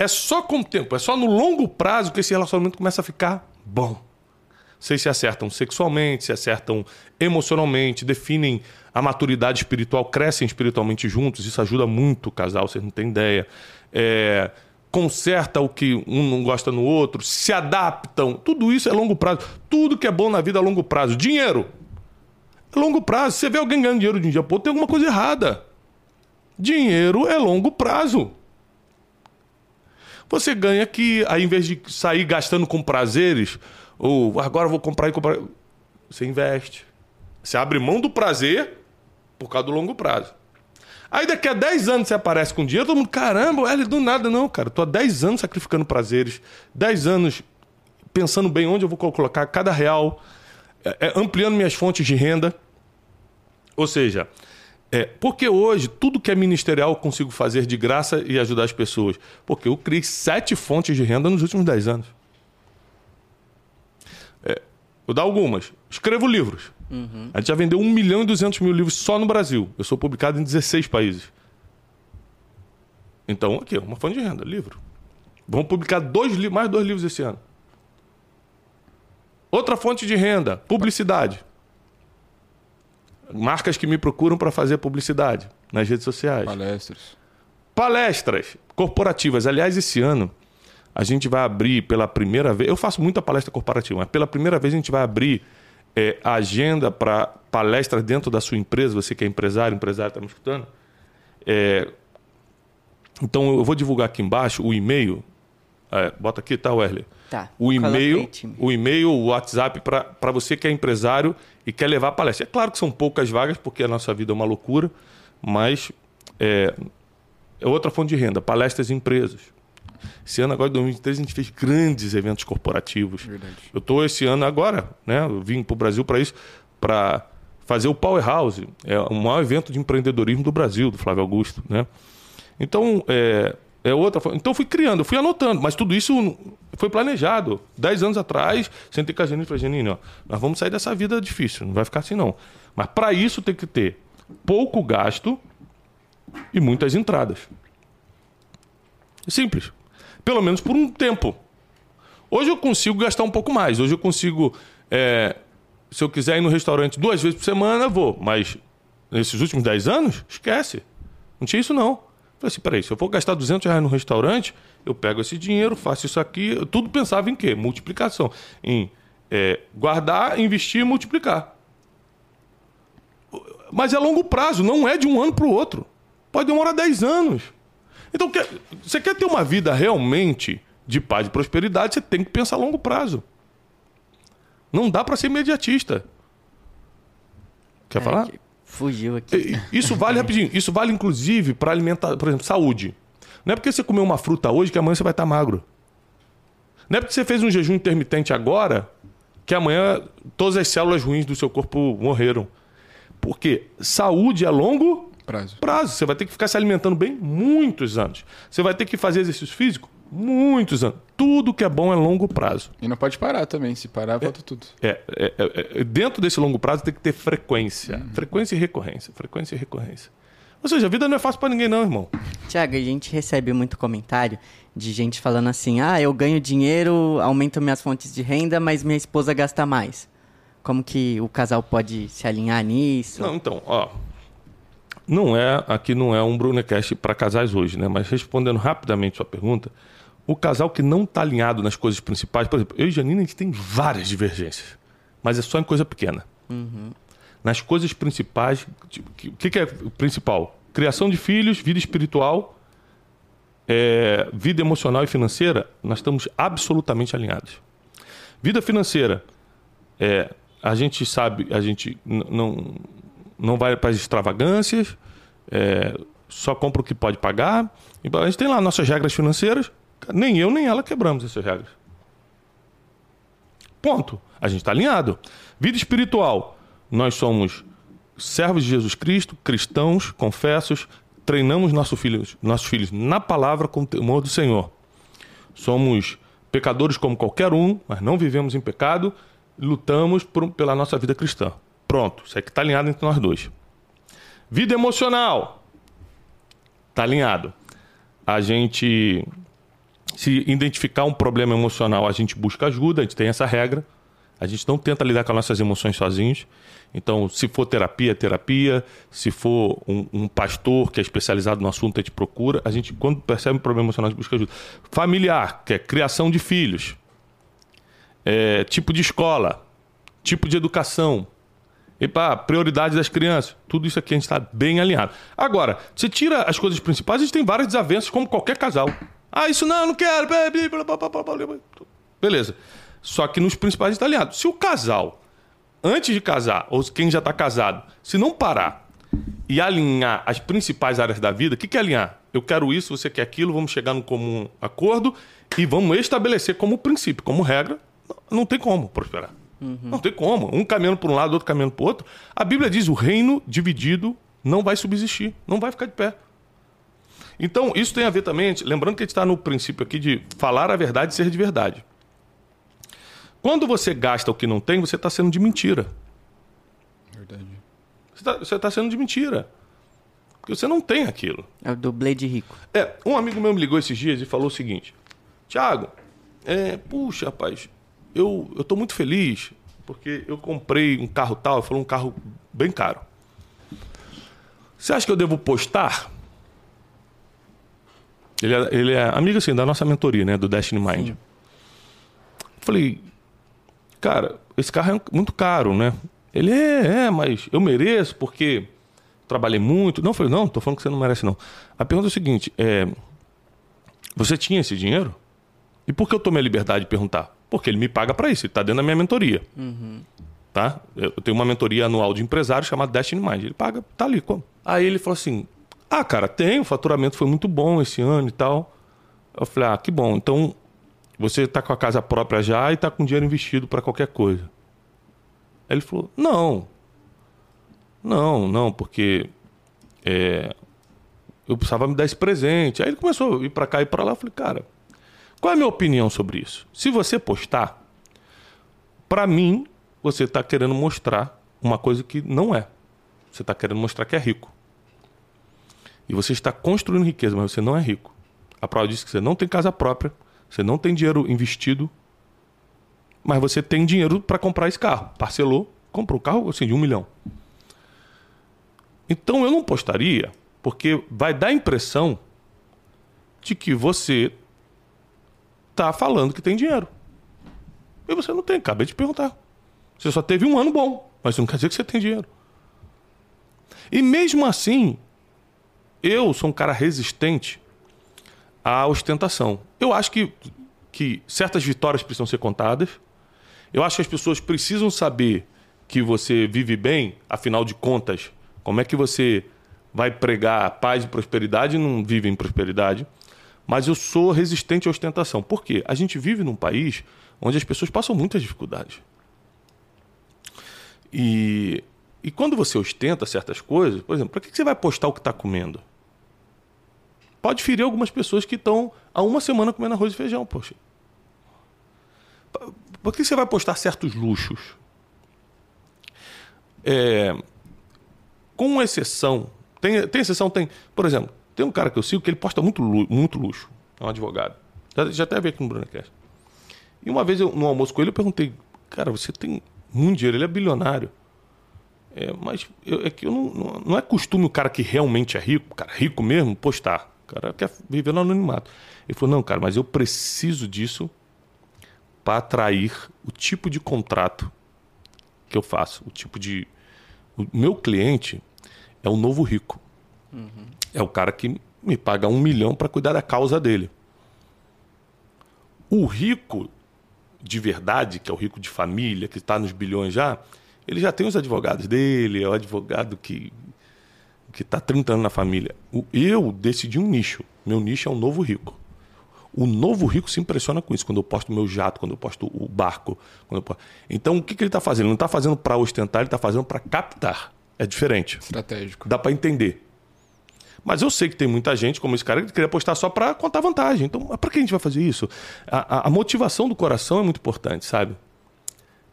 É só com o tempo, é só no longo prazo que esse relacionamento começa a ficar bom. Vocês se acertam sexualmente, se acertam emocionalmente, definem a maturidade espiritual, crescem espiritualmente juntos. Isso ajuda muito o casal, vocês não têm ideia. É, conserta o que um não gosta no outro, se adaptam. Tudo isso é longo prazo. Tudo que é bom na vida é longo prazo. Dinheiro. É longo prazo. Você vê alguém ganhando dinheiro de um dia outro, tem alguma coisa errada. Dinheiro é longo prazo. Você ganha que, em vez de sair gastando com prazeres, ou agora vou comprar e comprar. Você investe. Você abre mão do prazer por causa do longo prazo. Aí daqui a 10 anos você aparece com dinheiro, todo mundo, caramba, ele do nada, não, cara. Tô há 10 anos sacrificando prazeres, 10 anos pensando bem onde eu vou colocar cada real, é, é, ampliando minhas fontes de renda. Ou seja, é, porque hoje tudo que é ministerial eu consigo fazer de graça e ajudar as pessoas? Porque eu criei sete fontes de renda nos últimos 10 anos. Vou dar algumas. Escrevo livros. Uhum. A gente já vendeu 1 milhão e 200 mil livros só no Brasil. Eu sou publicado em 16 países. Então, aqui, uma fonte de renda, livro. Vamos publicar dois, mais dois livros esse ano. Outra fonte de renda, publicidade. Marcas que me procuram para fazer publicidade nas redes sociais. Palestras. Palestras corporativas. Aliás, esse ano a gente vai abrir pela primeira vez. Eu faço muita palestra corporativa, mas pela primeira vez a gente vai abrir é, a agenda para palestras dentro da sua empresa. Você que é empresário, empresário está me escutando. É, então eu vou divulgar aqui embaixo o e-mail. É, bota aqui, tá, Wesley? Tá. O e-mail, o e-mail, o WhatsApp para você que é empresário e quer levar a palestra. É claro que são poucas vagas, porque a nossa vida é uma loucura, mas é, é outra fonte de renda, palestras em empresas. Esse ano, agora, em 2023, a gente fez grandes eventos corporativos. Verdade. Eu estou esse ano agora, né? Eu vim para o Brasil para isso, para fazer o Powerhouse. É o maior evento de empreendedorismo do Brasil, do Flávio Augusto, né? Então, é, é outra. Então, fui criando, fui anotando, mas tudo isso foi planejado. Dez anos atrás, sentei com a Janine e falei, Janine, ó, nós vamos sair dessa vida difícil, não vai ficar assim não. Mas para isso tem que ter pouco gasto e muitas entradas. Simples. Pelo menos por um tempo. Hoje eu consigo gastar um pouco mais. Hoje eu consigo. É, se eu quiser ir no restaurante duas vezes por semana, vou. Mas nesses últimos 10 anos, esquece. Não tinha isso, não. Falei assim, peraí, se eu for gastar 200 reais no restaurante, eu pego esse dinheiro, faço isso aqui. Eu tudo pensava em quê? Multiplicação. Em é, guardar, investir e multiplicar. Mas é longo prazo, não é de um ano para o outro. Pode demorar 10 anos. Então, quer, você quer ter uma vida realmente de paz e prosperidade, você tem que pensar a longo prazo. Não dá para ser imediatista. Quer é, falar? Fugiu aqui. Isso vale rapidinho. Isso vale inclusive para alimentar, por exemplo, saúde. Não é porque você comeu uma fruta hoje que amanhã você vai estar magro. Não é porque você fez um jejum intermitente agora que amanhã todas as células ruins do seu corpo morreram. Porque saúde é longo Prazo. Prazo. Você vai ter que ficar se alimentando bem muitos anos. Você vai ter que fazer exercício físico muitos anos. Tudo que é bom é longo prazo. E não pode parar também. Se parar, volta é, tudo. É, é, é, é, dentro desse longo prazo tem que ter frequência. Uhum. Frequência e recorrência. Frequência e recorrência. Ou seja, a vida não é fácil para ninguém, não, irmão. Tiago, a gente recebe muito comentário de gente falando assim: ah, eu ganho dinheiro, aumento minhas fontes de renda, mas minha esposa gasta mais. Como que o casal pode se alinhar nisso? Não, então, ó. Não é, aqui não é um Brunecast para casais hoje, né? Mas respondendo rapidamente sua pergunta, o casal que não está alinhado nas coisas principais, por exemplo, eu e Janine, a gente tem várias divergências, mas é só em coisa pequena. Uhum. Nas coisas principais, tipo, o que, que é o principal? Criação de filhos, vida espiritual, é, vida emocional e financeira, nós estamos absolutamente alinhados. Vida financeira, é, a gente sabe, a gente não, não vai para as extravagâncias, é, só compra o que pode pagar. A gente tem lá nossas regras financeiras, nem eu nem ela quebramos essas regras. Ponto. A gente está alinhado. Vida espiritual, nós somos servos de Jesus Cristo, cristãos, confessos, treinamos nossos filhos, nossos filhos na palavra com o temor do Senhor. Somos pecadores como qualquer um, mas não vivemos em pecado, lutamos por, pela nossa vida cristã. Pronto, isso aqui está alinhado entre nós dois. Vida emocional. Está alinhado. A gente se identificar um problema emocional, a gente busca ajuda, a gente tem essa regra. A gente não tenta lidar com as nossas emoções sozinhos. Então, se for terapia, terapia. Se for um, um, pastor que é especializado no assunto, a gente procura. A gente, quando percebe um problema emocional, a gente busca ajuda. Familiar, que é criação de filhos. É, tipo de escola. Tipo de educação. E pá, prioridade das crianças. Tudo isso aqui a gente está bem alinhado. Agora, você tira as coisas principais, a gente tem várias desavenças, como qualquer casal. Ah, isso não, não quero. Beleza. Só que nos principais está alinhado. Se o casal, antes de casar, ou quem já está casado, se não parar e alinhar as principais áreas da vida, o que, que é alinhar? Eu quero isso, você quer aquilo, vamos chegar num comum acordo e vamos estabelecer como princípio, como regra. Não tem como prosperar. Uhum. Não tem como. Um caminhando para um lado, outro caminhando para o outro. A Bíblia diz: o reino dividido não vai subsistir, não vai ficar de pé. Então, isso tem a ver também, lembrando que a gente está no princípio aqui de falar a verdade e ser de verdade. Quando você gasta o que não tem, você está sendo de mentira. Verdade. Você está tá sendo de mentira. Porque você não tem aquilo. É o dublê de rico. É, um amigo meu me ligou esses dias e falou o seguinte: Tiago, é, puxa, rapaz, eu, eu tô muito feliz porque eu comprei um carro tal, ele falou um carro bem caro. Você acha que eu devo postar? Ele é, ele é amigo assim da nossa mentoria, né, do Destiny Mind. Sim. Falei, cara, esse carro é muito caro, né? Ele é, é, mas eu mereço porque trabalhei muito. Não, falei, não, tô falando que você não merece, não. A pergunta é o seguinte: é, você tinha esse dinheiro? E por que eu tomei a liberdade de perguntar? Porque ele me paga para isso, ele tá dentro da minha mentoria. Uhum. Tá? Eu tenho uma mentoria anual de empresário chamada Destiny Mind. Ele paga, tá ali. Como? Aí ele falou assim: Ah, cara, tem, o faturamento foi muito bom esse ano e tal. Eu falei: Ah, que bom. Então você está com a casa própria já e está com dinheiro investido para qualquer coisa. Aí ele falou: Não. Não, não, porque é, eu precisava me dar esse presente. Aí ele começou a ir para cá e para lá. Eu falei: Cara, qual é a minha opinião sobre isso? Se você postar, para mim, você está querendo mostrar uma coisa que não é. Você está querendo mostrar que é rico. E você está construindo riqueza, mas você não é rico. A prova diz que você não tem casa própria você não tem dinheiro investido, mas você tem dinheiro para comprar esse carro. Parcelou, comprou o carro assim, de um milhão. Então eu não postaria, porque vai dar a impressão de que você está falando que tem dinheiro. E você não tem, acabei de perguntar. Você só teve um ano bom, mas não quer dizer que você tem dinheiro. E mesmo assim, eu sou um cara resistente à ostentação. Eu acho que, que certas vitórias precisam ser contadas. Eu acho que as pessoas precisam saber que você vive bem, afinal de contas, como é que você vai pregar paz e prosperidade e não vive em prosperidade? Mas eu sou resistente à ostentação. Por quê? A gente vive num país onde as pessoas passam muitas dificuldades. E, e quando você ostenta certas coisas, por exemplo, para que você vai postar o que está comendo? Pode ferir algumas pessoas que estão há uma semana comendo arroz e feijão, poxa. Por que você vai postar certos luxos? É, com exceção Tem, tem exceção? Tem. Por exemplo, tem um cara que eu sigo que ele posta muito, muito luxo. É um advogado. Já, já até vi aqui no Brunecast. E uma vez, eu, no almoço com ele, eu perguntei, cara, você tem muito dinheiro, ele é bilionário. É, mas eu- é que eu não, não, não é costume o cara que realmente é rico, cara rico mesmo, postar. O cara quer viver no anonimato. Ele falou, não, cara, mas eu preciso disso para atrair o tipo de contrato que eu faço. O tipo de. O meu cliente é o novo rico. É o cara que me paga um milhão para cuidar da causa dele. O rico de verdade, que é o rico de família, que está nos bilhões já, ele já tem os advogados dele, é o advogado que que está 30 anos na família. O, eu decidi um nicho. Meu nicho é um novo rico. O novo rico se impressiona com isso, quando eu posto o meu jato, quando eu posto o barco. Posto... Então, o que, que ele está fazendo? Ele não está fazendo para ostentar, ele está fazendo para captar. É diferente. Estratégico. Dá para entender. Mas eu sei que tem muita gente, como esse cara, que queria postar só para contar vantagem. Então, para que a gente vai fazer isso? A, a- a motivação do coração é muito importante, sabe?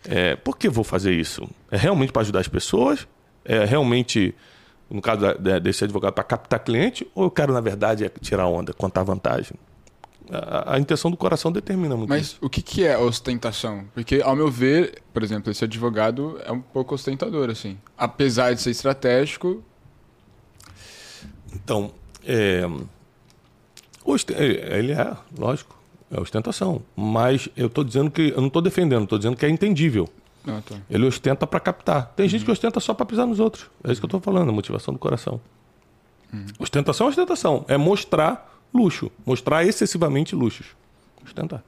É, por que vou fazer isso? É realmente para ajudar as pessoas? É realmente, no caso da- da- desse advogado, para captar cliente? Ou eu quero, na verdade, é tirar onda, contar vantagem? A, a- intenção do coração determina muito isso. Mas o que, que é ostentação? Porque, ao meu ver, por exemplo, esse advogado é um pouco ostentador, assim. Apesar de ser estratégico, Então, é, é, ele é, lógico, é ostentação. Mas eu estou dizendo que, eu não estou defendendo, estou dizendo que é entendível. Ah, tá. Ele ostenta para captar. Tem gente que ostenta só para pisar nos outros. É isso que eu estou falando, a motivação do coração. Ostentação é ostentação. É mostrar luxo. Mostrar excessivamente luxos. Ostentar.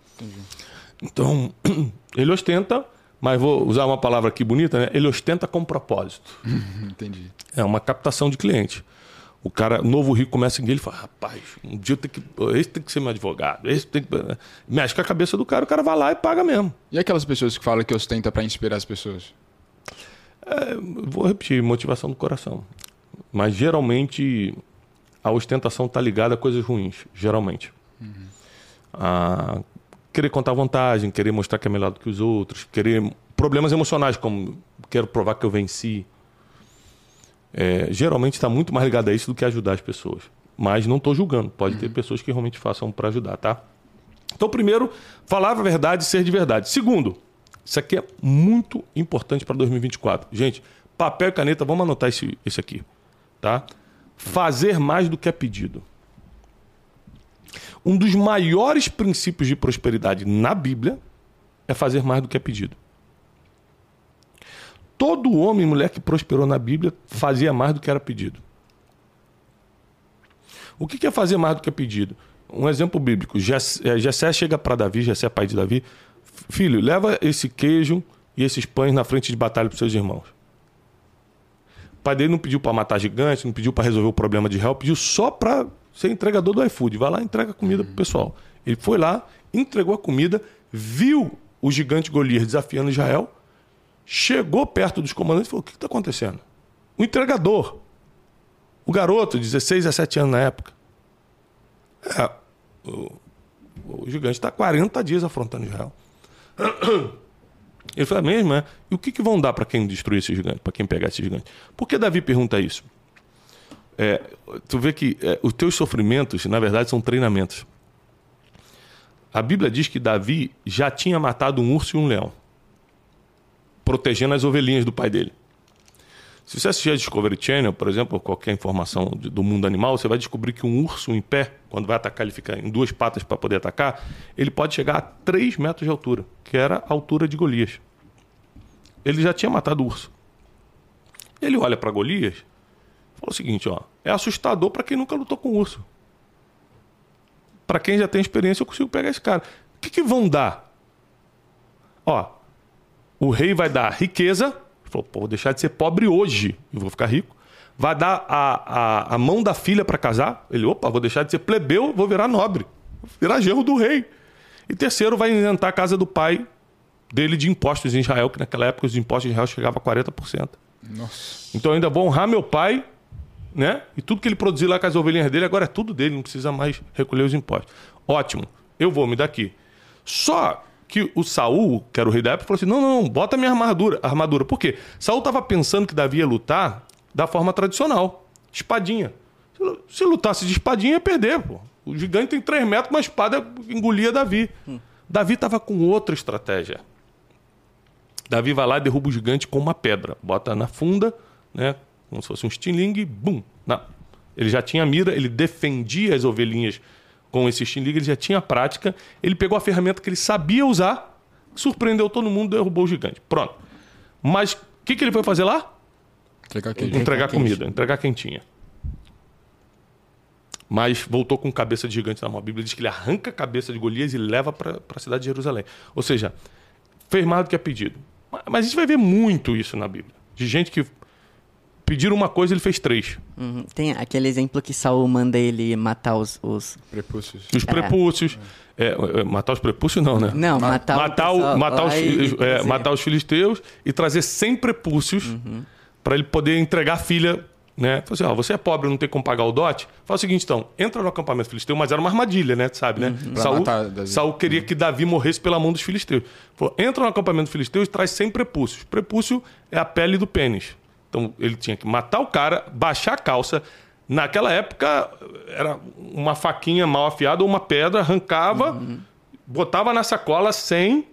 Então, ele ostenta, mas vou usar uma palavra aqui bonita, né? Ele ostenta com propósito. Entendi. É uma captação de cliente. O cara, novo rico, começa a seguir ele fala: rapaz, um dia tenho que. Esse tem que ser meu advogado. Esse tem que. Mexe com a cabeça do cara, o cara vai lá e paga mesmo. E aquelas pessoas que falam que ostenta pra inspirar as pessoas? Vou repetir, motivação do coração. Mas geralmente a ostentação está ligada a coisas ruins, geralmente. A querer contar vantagem, querer mostrar que é melhor do que os outros, querer problemas emocionais como quero provar que eu venci. É, geralmente está muito mais ligado a isso do que ajudar as pessoas. Mas não estou julgando. Pode ter pessoas que realmente façam para ajudar, tá? Então, primeiro, falar a verdade e ser de verdade. Segundo, isso aqui é muito importante para 2024. Gente, papel e caneta, vamos anotar esse, esse aqui, tá? Fazer mais do que é pedido. Um dos maiores princípios de prosperidade na Bíblia é fazer mais do que é pedido. Todo homem e mulher que prosperou na Bíblia fazia mais do que era pedido. O que é fazer mais do que é pedido? Um exemplo bíblico. Eh, Jessé chega para Davi, Jessé é pai de Davi. Filho, leva esse queijo e esses pães na frente de batalha para seus irmãos. O pai dele não pediu para matar gigante, não pediu para resolver o problema de réu, pediu só para ser entregador do iFood. Vai lá entrega comida pro pessoal. Ele foi lá, entregou a comida, viu o gigante Golias desafiando Israel, chegou perto dos comandantes e falou: O que está acontecendo? O entregador, o garoto, 16, 17 anos na época. É, o, o gigante está 40 dias afrontando Israel. Ele falou, é mesmo, é? E o que, que vão dar para quem destruir esse gigante, para quem pegar esse gigante? Por que Davi pergunta isso? É, tu vê que é, os teus sofrimentos, na verdade, são treinamentos. A Bíblia diz que Davi já tinha matado um urso e um leão, protegendo as ovelhinhas do pai dele. Se você assistir a Discovery Channel, por exemplo, qualquer informação do mundo animal, você vai descobrir que um urso em pé, quando vai atacar, ele fica em duas patas para poder atacar, ele pode chegar a 3 metros de altura, que era a altura de Golias. Ele já tinha matado o urso. Ele olha para Golias e fala o seguinte: ó, é assustador para quem nunca lutou com urso. Para quem já tem experiência, eu consigo pegar esse cara. O que, que vão dar? Ó, o rei vai dar riqueza. Ele falou, pô, vou deixar de ser pobre hoje e vou ficar rico. Vai dar a, a, a mão da filha para casar. Ele, opa, vou deixar de ser plebeu, vou virar nobre. Vou virar genro do rei. E terceiro, vai inventar a casa do pai dele de impostos em Israel, que naquela época os impostos em Israel chegavam a 40%. Nossa. Então eu ainda vou honrar meu pai, né? E tudo que ele produzir lá com as ovelhinhas dele, agora é tudo dele, não precisa mais recolher os impostos. Ótimo, eu vou me daqui. Só que o Saul, que era o rei da época, falou assim: não, não, não, bota minha armadura. Armadura. Por quê? Saul estava pensando que Davi ia lutar da forma tradicional. espadinha. Se lutasse de espadinha, ia perder, pô. O gigante tem 3 metros, uma espada engolia Davi. Hum. Davi estava com outra estratégia. Davi vai lá e derruba o gigante com uma pedra. Bota na funda, né? Como se fosse um estilingue, bum. Ele já tinha mira, ele defendia as ovelhinhas com esse estilingue, ele já tinha prática. Ele pegou a ferramenta que ele sabia usar, surpreendeu todo mundo, derrubou o gigante. Pronto. Mas o que, que ele foi fazer lá? Entregar, queijo. entregar comida, entregar quentinha. Mas voltou com cabeça de gigante na mão. A Bíblia diz que ele arranca a cabeça de Golias e leva para a cidade de Jerusalém. Ou seja, fez mais do que é pedido. Mas a gente vai ver muito isso na Bíblia. De gente que pediram uma coisa ele fez três. Uhum. Tem aquele exemplo que Saul manda ele matar os... Os prepúcios. Os prepúcios. É. É, matar os prepúcios não, né? Não, matar, matar, o, matar, os, é, matar os filisteus e trazer 100 prepúcios uhum. para ele poder entregar a filha né? Falei assim, ó, você é pobre, não tem como pagar o dote. Fala o seguinte, então, entra no acampamento filisteu, mas era uma armadilha, né? Sabe, né? Uhum. Saul, Saul queria uhum. que Davi morresse pela mão dos filisteus. Falou, entra no acampamento filisteu e traz 100 prepúcios. Prepúcio é a pele do pênis. Então, ele tinha que matar o cara, baixar a calça. Naquela época, era uma faquinha mal afiada ou uma pedra, arrancava, uhum. botava na sacola 100,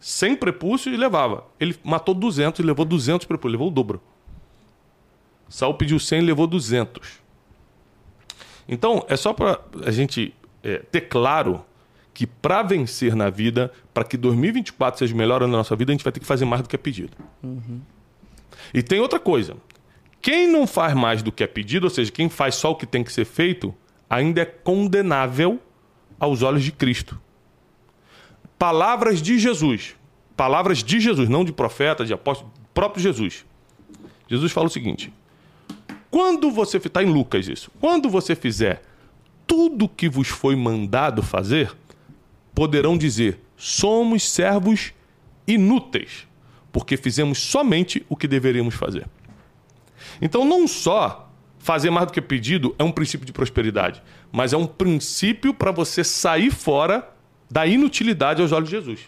100 prepúcios e levava. Ele matou 200 e levou 200 prepúcios, levou o dobro. Saul pediu 100 e levou 200. Então, é só para a gente é, ter claro que para vencer na vida, para que 2024 seja melhor ano da nossa vida, a gente vai ter que fazer mais do que é pedido. Uhum. E tem outra coisa. Quem não faz mais do que é pedido, ou seja, quem faz só o que tem que ser feito, ainda é condenável aos olhos de Cristo. Palavras de Jesus. Palavras de Jesus, não de profeta, de apóstolo, próprio Jesus. Jesus fala o seguinte: quando você está em Lucas isso, quando você fizer tudo que vos foi mandado fazer, poderão dizer: somos servos inúteis, porque fizemos somente o que deveríamos fazer. Então, não só fazer mais do que pedido é um princípio de prosperidade, mas é um princípio para você sair fora da inutilidade aos olhos de Jesus.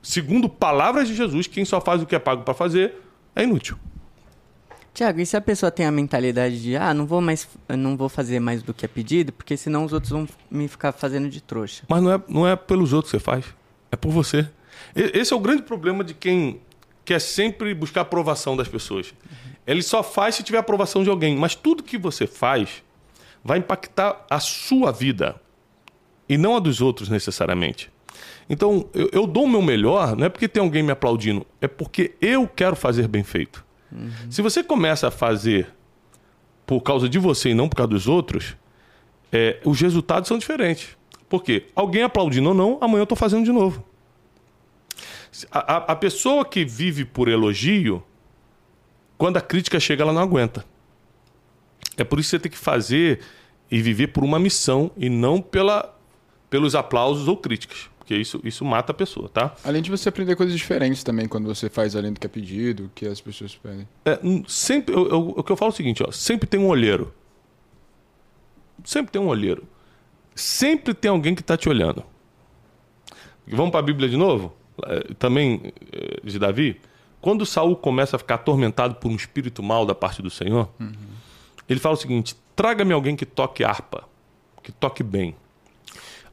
Segundo palavras de Jesus, quem só faz o que é pago para fazer é inútil. Tiago, e se a pessoa tem a mentalidade de, ah, não vou mais, não vou fazer mais do que é pedido, porque senão os outros vão me ficar fazendo de trouxa. Mas não é, não é pelos outros que você faz, é por você. Esse é o grande problema de quem quer sempre buscar a aprovação das pessoas. Ele só faz se tiver aprovação de alguém, mas tudo que você faz vai impactar a sua vida e não a dos outros necessariamente. Então, eu, eu dou o meu melhor, não é porque tem alguém me aplaudindo, é porque eu quero fazer bem feito. Uhum. Se você começa a fazer por causa de você e não por causa dos outros, é, os resultados são diferentes. Por quê? Alguém aplaudindo ou não, amanhã eu estou fazendo de novo. A, a, a, pessoa que vive por elogio, quando a crítica chega, ela não aguenta. É por isso que você tem que fazer e viver por uma missão e não pela, pelos aplausos ou críticas. Porque isso, isso mata a pessoa, tá? Além de você aprender coisas diferentes também quando você faz além do que é pedido, que as pessoas pedem. É, sempre, eu, eu, o que eu falo é o seguinte, ó, sempre tem um olheiro. Sempre tem um olheiro. Sempre tem alguém que está te olhando. Vamos para a Bíblia de novo? É, também é, de Davi. Quando Saul começa a ficar atormentado por um espírito mal da parte do Senhor, uhum. ele fala o seguinte: traga-me alguém que toque harpa, que toque bem.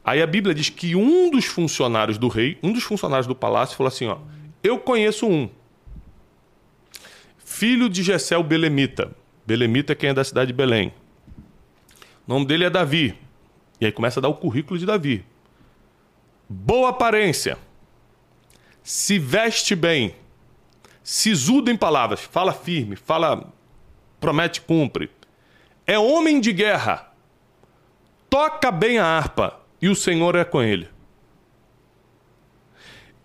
Aí a Bíblia diz que um dos funcionários do rei, um dos funcionários do palácio, falou assim: ó, eu conheço um. Filho de Gessel Belemita. Belemita é quem é da cidade de Belém. O nome dele é Davi. E aí começa a dar o currículo de Davi. Boa aparência. Se veste bem. Sisudo em palavras. Fala firme. Fala. Promete, cumpre. É homem de guerra. Toca bem a harpa e o Senhor é com ele.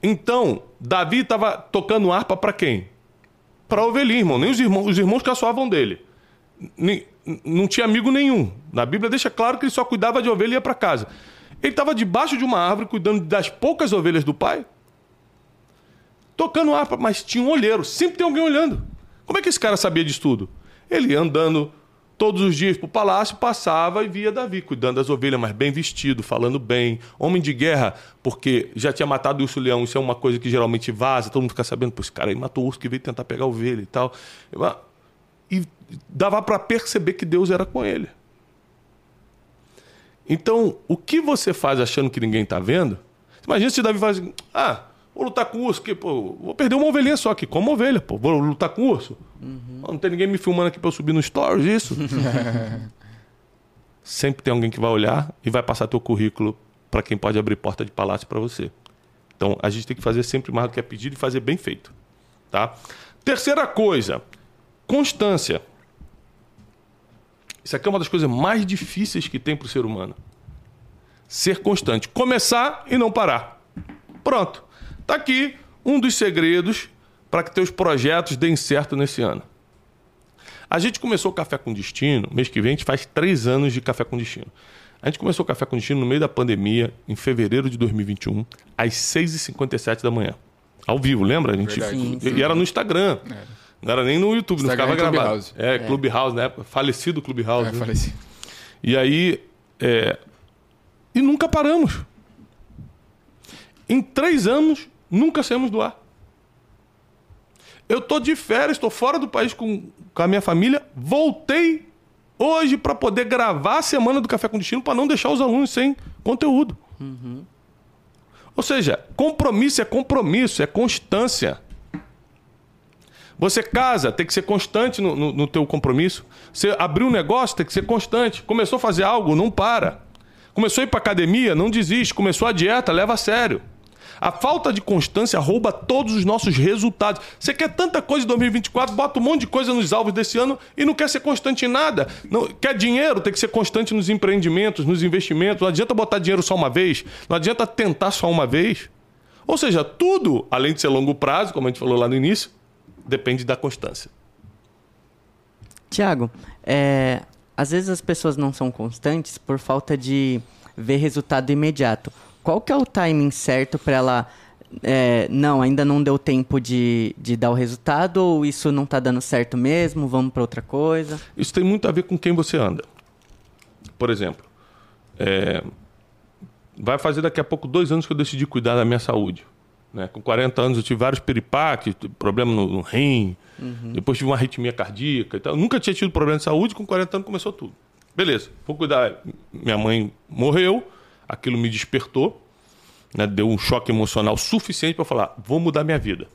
Então, Davi estava tocando harpa para quem? Para ovelhinha, irmão. Nem os irmãos, os irmãos caçoavam dele. Nem, não tinha amigo nenhum. Na Bíblia deixa claro que ele só cuidava de ovelha e ia para casa. Ele estava debaixo de uma árvore cuidando das poucas ovelhas do pai, tocando harpa, mas tinha um olheiro. Sempre tem alguém olhando. Como é que esse cara sabia disso tudo? Ele andando Todos os dias para o palácio passava e via Davi cuidando das ovelhas, mas bem vestido, falando bem, homem de guerra, porque já tinha matado o urso leão. Isso é uma coisa que geralmente vaza, todo mundo fica sabendo, pô, esse cara aí matou o urso que veio tentar pegar a ovelha e tal. e dava para perceber que Deus era com ele. Então, o que você faz achando que ninguém está vendo? Imagina se Davi faz assim, ah, vou lutar com urso, que, pô, vou perder uma ovelhinha só aqui, como ovelha, pô, vou lutar com urso. Uhum. Não tem ninguém me filmando aqui para eu subir no stories, isso. Sempre tem alguém que vai olhar e vai passar teu currículo para quem pode abrir porta de palácio para você. Então, a gente tem que fazer sempre mais do que é pedido e fazer bem feito, tá? Terceira coisa, constância. Isso aqui é uma das coisas mais difíceis que tem para o ser humano. Ser constante. Começar e não parar. Pronto. Está aqui um dos segredos para que teus projetos deem certo nesse ano. A gente começou o Café com Destino, mês que vem a gente faz três anos de Café com Destino. A gente começou o Café com Destino no meio da pandemia, em fevereiro de 2021, às 6h57 da manhã. Ao vivo, lembra? A gente... Sim, sim. E era no Instagram. É. Não era nem no YouTube, Instagram não ficava gravado. Clubhouse. É, é, Clubhouse, né? Falecido Clubhouse. É, né? falecido. E aí. É... E nunca paramos. Em três anos, nunca saímos do ar. Eu tô de férias, estou fora do país com, com a minha família. Voltei hoje para poder gravar a semana do Café com Destino para não deixar os alunos sem conteúdo. Uhum. Ou seja, compromisso é compromisso, é constância. Você casa, tem que ser constante no, no, no teu compromisso. Você abriu um negócio, tem que ser constante. Começou a fazer algo, não para. Começou a ir para academia, não desiste. Começou a dieta, leva a sério. A falta de constância rouba todos os nossos resultados. Você quer tanta coisa em 2024, bota um monte de coisa nos alvos desse ano e não quer ser constante em nada. Não, quer dinheiro, tem que ser constante nos empreendimentos, nos investimentos. Não adianta botar dinheiro só uma vez, não adianta tentar só uma vez. Ou seja, tudo, além de ser longo prazo, como a gente falou lá no início, depende da constância. Tiago, é, às vezes as pessoas não são constantes por falta de ver resultado imediato. Qual que é o timing certo para ela... É, não, ainda não deu tempo de, de dar o resultado ou isso não está dando certo mesmo, vamos para outra coisa? Isso tem muito a ver com quem você anda. Por exemplo, é, vai fazer daqui a pouco dois anos que eu decidi cuidar da minha saúde. Né? Com 40 anos eu tive vários peripaques, problema no, no rim, uhum. depois tive uma arritmia cardíaca e tal. nunca tinha tido problema de saúde, com 40 anos começou tudo. Beleza, vou cuidar. Minha mãe morreu, aquilo me despertou, né? deu um choque emocional suficiente para falar: vou mudar minha vida.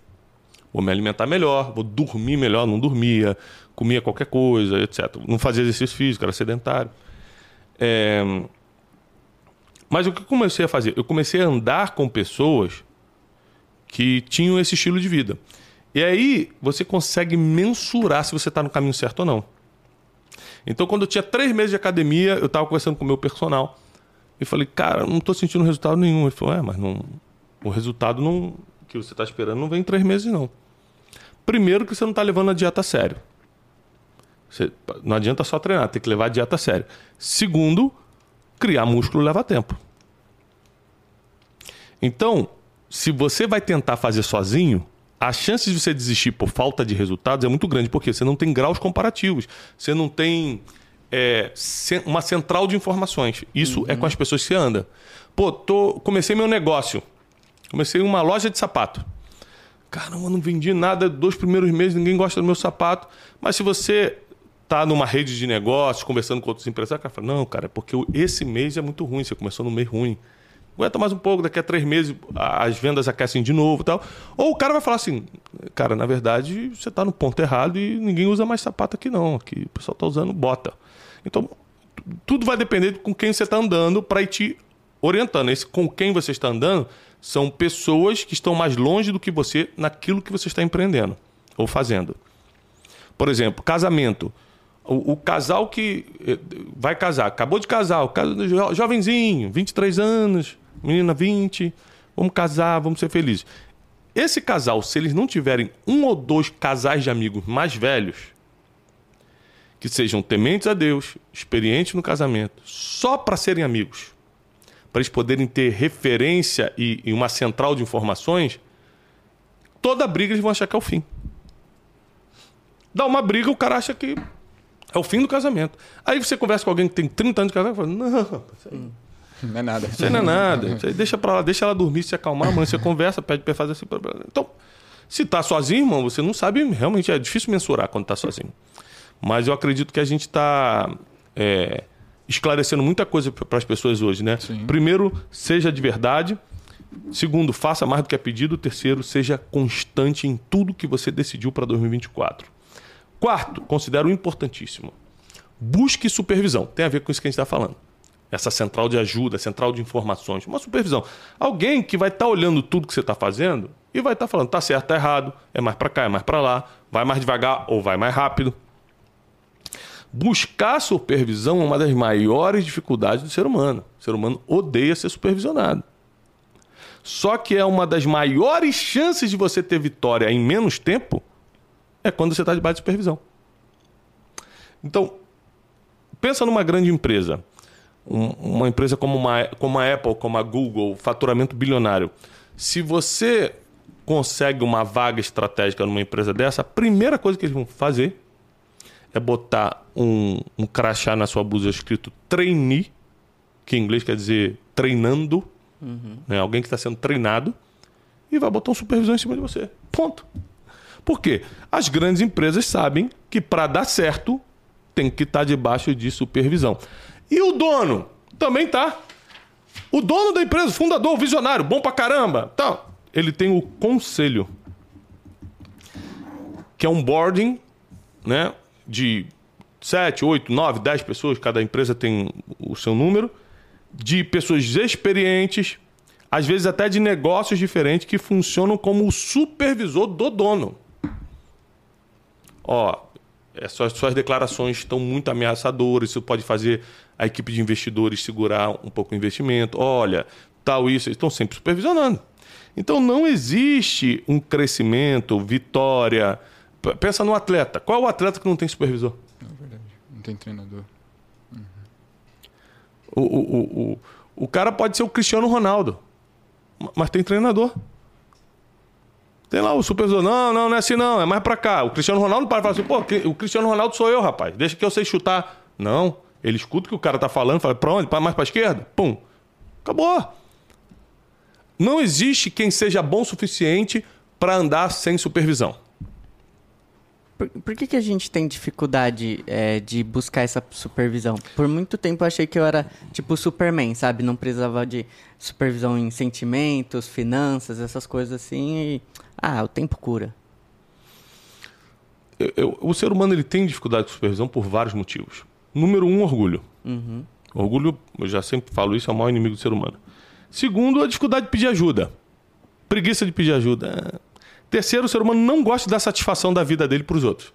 Vou me alimentar melhor, vou dormir melhor, não dormia, comia qualquer coisa, etc. Não fazia exercício físico, era sedentário. É... Mas o que eu comecei a fazer? Eu comecei a andar com pessoas que tinham esse estilo de vida. E aí você consegue mensurar se você está no caminho certo ou não. Então, quando eu tinha três meses de academia, eu estava conversando com o meu personal e falei, cara, não estou sentindo resultado nenhum. Ele falou, é, mas não, o resultado não, que você está esperando não vem em três meses, não. Primeiro que você não está levando a dieta a sério. Você, não adianta só treinar, tem que levar a dieta a sério. Segundo, criar músculo leva tempo. Então, se você vai tentar fazer sozinho, a chance de você desistir por falta de resultados é muito grande, porque você não tem graus comparativos, você não tem é, uma central de informações. Isso uhum. é com as pessoas que você anda. Pô, tô, comecei meu negócio, comecei uma loja de sapato. Caramba, não vendi nada dois primeiros meses, ninguém gosta do meu sapato. Mas se você tá numa rede de negócios, conversando com outros empresários, o cara fala, não, cara, é porque esse mês é muito ruim, você começou no mês ruim aguenta mais um pouco, daqui a três meses as vendas aquecem de novo e tal. Ou o cara vai falar assim, cara, na verdade você está no ponto errado e ninguém usa mais sapato aqui não, aqui o pessoal está usando bota. Então, tudo vai depender de com quem você está andando para ir te orientando. Esse com quem você está andando são pessoas que estão mais longe do que você naquilo que você está empreendendo ou fazendo. Por exemplo, casamento. O, o, casal que eh, vai casar, acabou de casar, o jo, jovenzinho, 23 anos, menina 20, vamos casar, vamos ser felizes. Esse casal, se eles não tiverem um ou dois casais de amigos mais velhos, que sejam tementes a Deus, experientes no casamento, só para serem amigos, para eles poderem ter referência e, e uma central de informações, toda briga eles vão achar que é o fim. Dá uma briga, o cara acha que é o fim do casamento. Aí você conversa com alguém que tem 30 anos de casamento e fala, não, isso aí... Não é nada. Isso aí não é nada. Isso aí deixa pra lá, deixa ela dormir, se acalmar, amanhã você conversa, pede pra fazer assim. Então, se tá sozinho, irmão, você não sabe, realmente é difícil mensurar quando tá sozinho. Mas eu acredito que a gente está é, esclarecendo muita coisa para as pessoas hoje, né? Sim. Primeiro, seja de verdade. Segundo, faça mais do que é pedido. Terceiro, seja constante em tudo que você decidiu para 2024. Quarto, considero importantíssimo. Busque supervisão. Tem a ver com isso que a gente está falando. Essa central de ajuda, central de informações, uma supervisão. Alguém que vai estar olhando tudo que você está fazendo e vai estar falando, tá certo, tá errado, é mais para cá, é mais para lá, vai mais devagar ou vai mais rápido. Buscar supervisão é uma das maiores dificuldades do ser humano. O ser humano odeia ser supervisionado. Só que é uma das maiores chances de você ter vitória em menos tempo é quando você está debaixo de supervisão. Então, pensa numa grande empresa. Um, uma empresa como, uma, como a Apple, como a Google, faturamento bilionário. Se você consegue uma vaga estratégica numa empresa dessa, a primeira coisa que eles vão fazer é botar um, um crachá na sua blusa escrito trainee, que em inglês quer dizer treinando, né? alguém que está sendo treinado, e vai botar um supervisor em cima de você. Ponto. Por quê? As grandes empresas sabem que para dar certo tem que estar debaixo de supervisão. E o dono também tá. O dono da empresa, fundador, visionário, bom pra caramba, tal. Ele tem o conselho, que é um boarding, né, de 7, 8, 9, 10 pessoas, cada empresa tem o seu número, de pessoas experientes, às vezes até de negócios diferentes que funcionam como o supervisor do dono. Ó, é, suas, suas declarações estão muito ameaçadoras, isso pode fazer a equipe de investidores segurar um pouco o investimento. Olha, tal isso, eles estão sempre supervisionando. Então não existe um crescimento, vitória. Pensa no atleta. Qual é o atleta que não tem supervisor? É verdade. Não tem treinador. O, o, o, o, o cara pode ser o Cristiano Ronaldo, ma- mas tem treinador. Tem lá o supervisor. Não, não, não é assim não, é mais pra cá. O Cristiano Ronaldo para e fala assim, pô, o Cristiano Ronaldo sou eu, rapaz. Deixa que eu sei chutar. Não, ele escuta o que o cara tá falando, fala, pra onde? Mais pra esquerda? Pum. Acabou. Não existe quem seja bom o suficiente para andar sem supervisão. Por, por que, que a gente tem dificuldade é, de buscar essa supervisão? Por muito tempo eu achei que eu era tipo Superman, sabe? Não precisava de supervisão em sentimentos, finanças, essas coisas assim. E... Ah, o tempo cura. Eu- eu- o ser humano ele tem dificuldade com supervisão por vários motivos. Número um, orgulho. Uhum. Orgulho, eu já sempre falo isso, é o maior inimigo do ser humano. Segundo, a dificuldade de pedir ajuda. Preguiça de pedir ajuda. Terceiro, o ser humano não gosta dar satisfação da vida dele para os outros.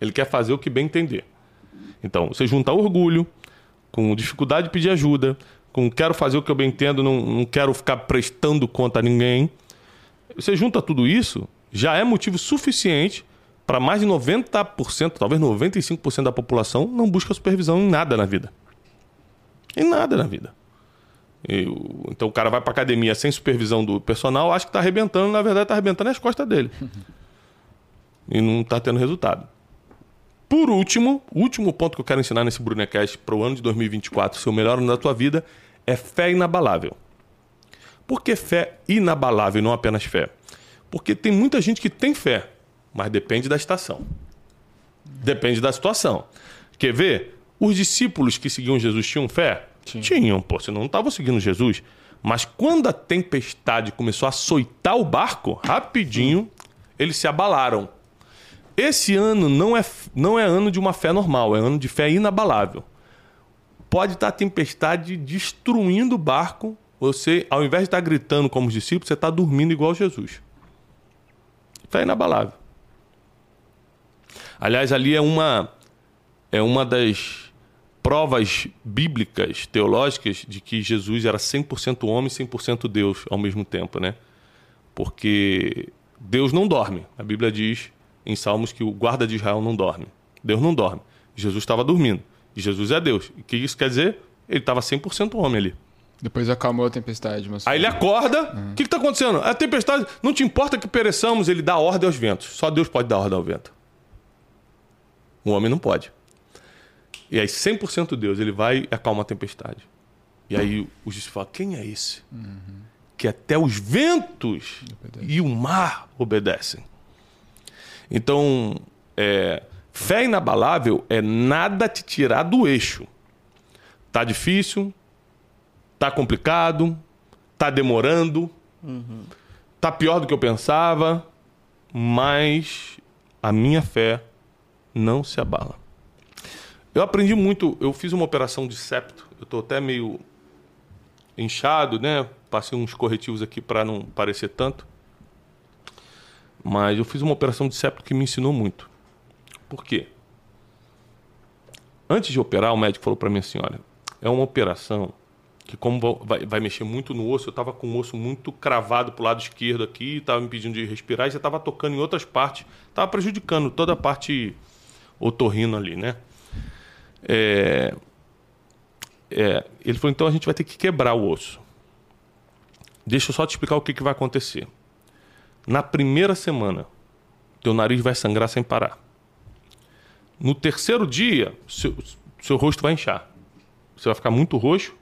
Ele quer fazer o que bem entender. Então, você junta orgulho com dificuldade de pedir ajuda, com quero fazer o que eu bem entendo, não, não quero ficar prestando conta a ninguém. Você junta tudo isso, já é motivo suficiente para mais de 90%, talvez 95% da população não busca supervisão em nada na vida. Em nada na vida. E o- então o cara vai para academia sem supervisão do personal, acha que está arrebentando, na verdade está arrebentando as costas dele. e não está tendo resultado. Por último, o último ponto que eu quero ensinar nesse Brunecast para o ano de 2024, ser o melhor ano da tua vida, é fé inabalável. Por que fé inabalável e não apenas fé? Porque tem muita gente que tem fé, mas depende da estação. Depende da situação. Quer ver? Os discípulos que seguiam Jesus tinham fé? Tinham, pô, senão não estavam seguindo Jesus. Mas quando a tempestade começou a açoitar o barco, rapidinho, eles se abalaram. Esse ano não é, não é ano de uma fé normal, é ano de fé inabalável. Pode estar a tempestade destruindo o barco, você, ao invés de estar gritando como os discípulos, você está dormindo igual Jesus. Fé inabalável. Aliás, ali é uma é uma das provas bíblicas, teológicas, de que Jesus era 100% homem e 100% Deus ao mesmo tempo, né? Porque Deus não dorme. A Bíblia diz em Salmos que o guarda de Israel não dorme. Deus não dorme. Jesus estava dormindo. E Jesus é Deus. O que isso quer dizer? Ele estava 100% homem ali. Depois acalmou a tempestade, mas. Aí ele acorda. O que está acontecendo? A tempestade. Não te importa que pereçamos, ele dá ordem aos ventos. Só Deus pode dar ordem ao vento. O homem não pode. E aí, 100% Deus, ele vai e acalma a tempestade. E aí os discípulos falam: quem é esse? Que até os ventos Obedece. e o mar obedecem. Então, é, Fé inabalável é nada te tirar do eixo. Tá difícil, tá complicado, tá demorando, tá pior do que eu pensava, mas a minha fé não se abala. Eu aprendi muito, eu fiz uma operação de septo, eu tô até meio inchado, né? Passei uns corretivos aqui para não parecer tanto. Mas eu fiz uma operação de septo que me ensinou muito. Por quê? Antes de operar, o médico falou para mim assim: olha, é uma operação que, como vai, vai mexer muito no osso, eu estava com o osso muito cravado para o lado esquerdo aqui, estava me pedindo de respirar, e já estava tocando em outras partes, estava prejudicando toda a parte otorrino ali, né? É, é, ele falou: então a gente vai ter que quebrar o osso. Deixa eu só te explicar o que, que vai acontecer. Na primeira semana, teu nariz vai sangrar sem parar. No terceiro dia, seu, seu rosto vai inchar. Você vai ficar muito roxo,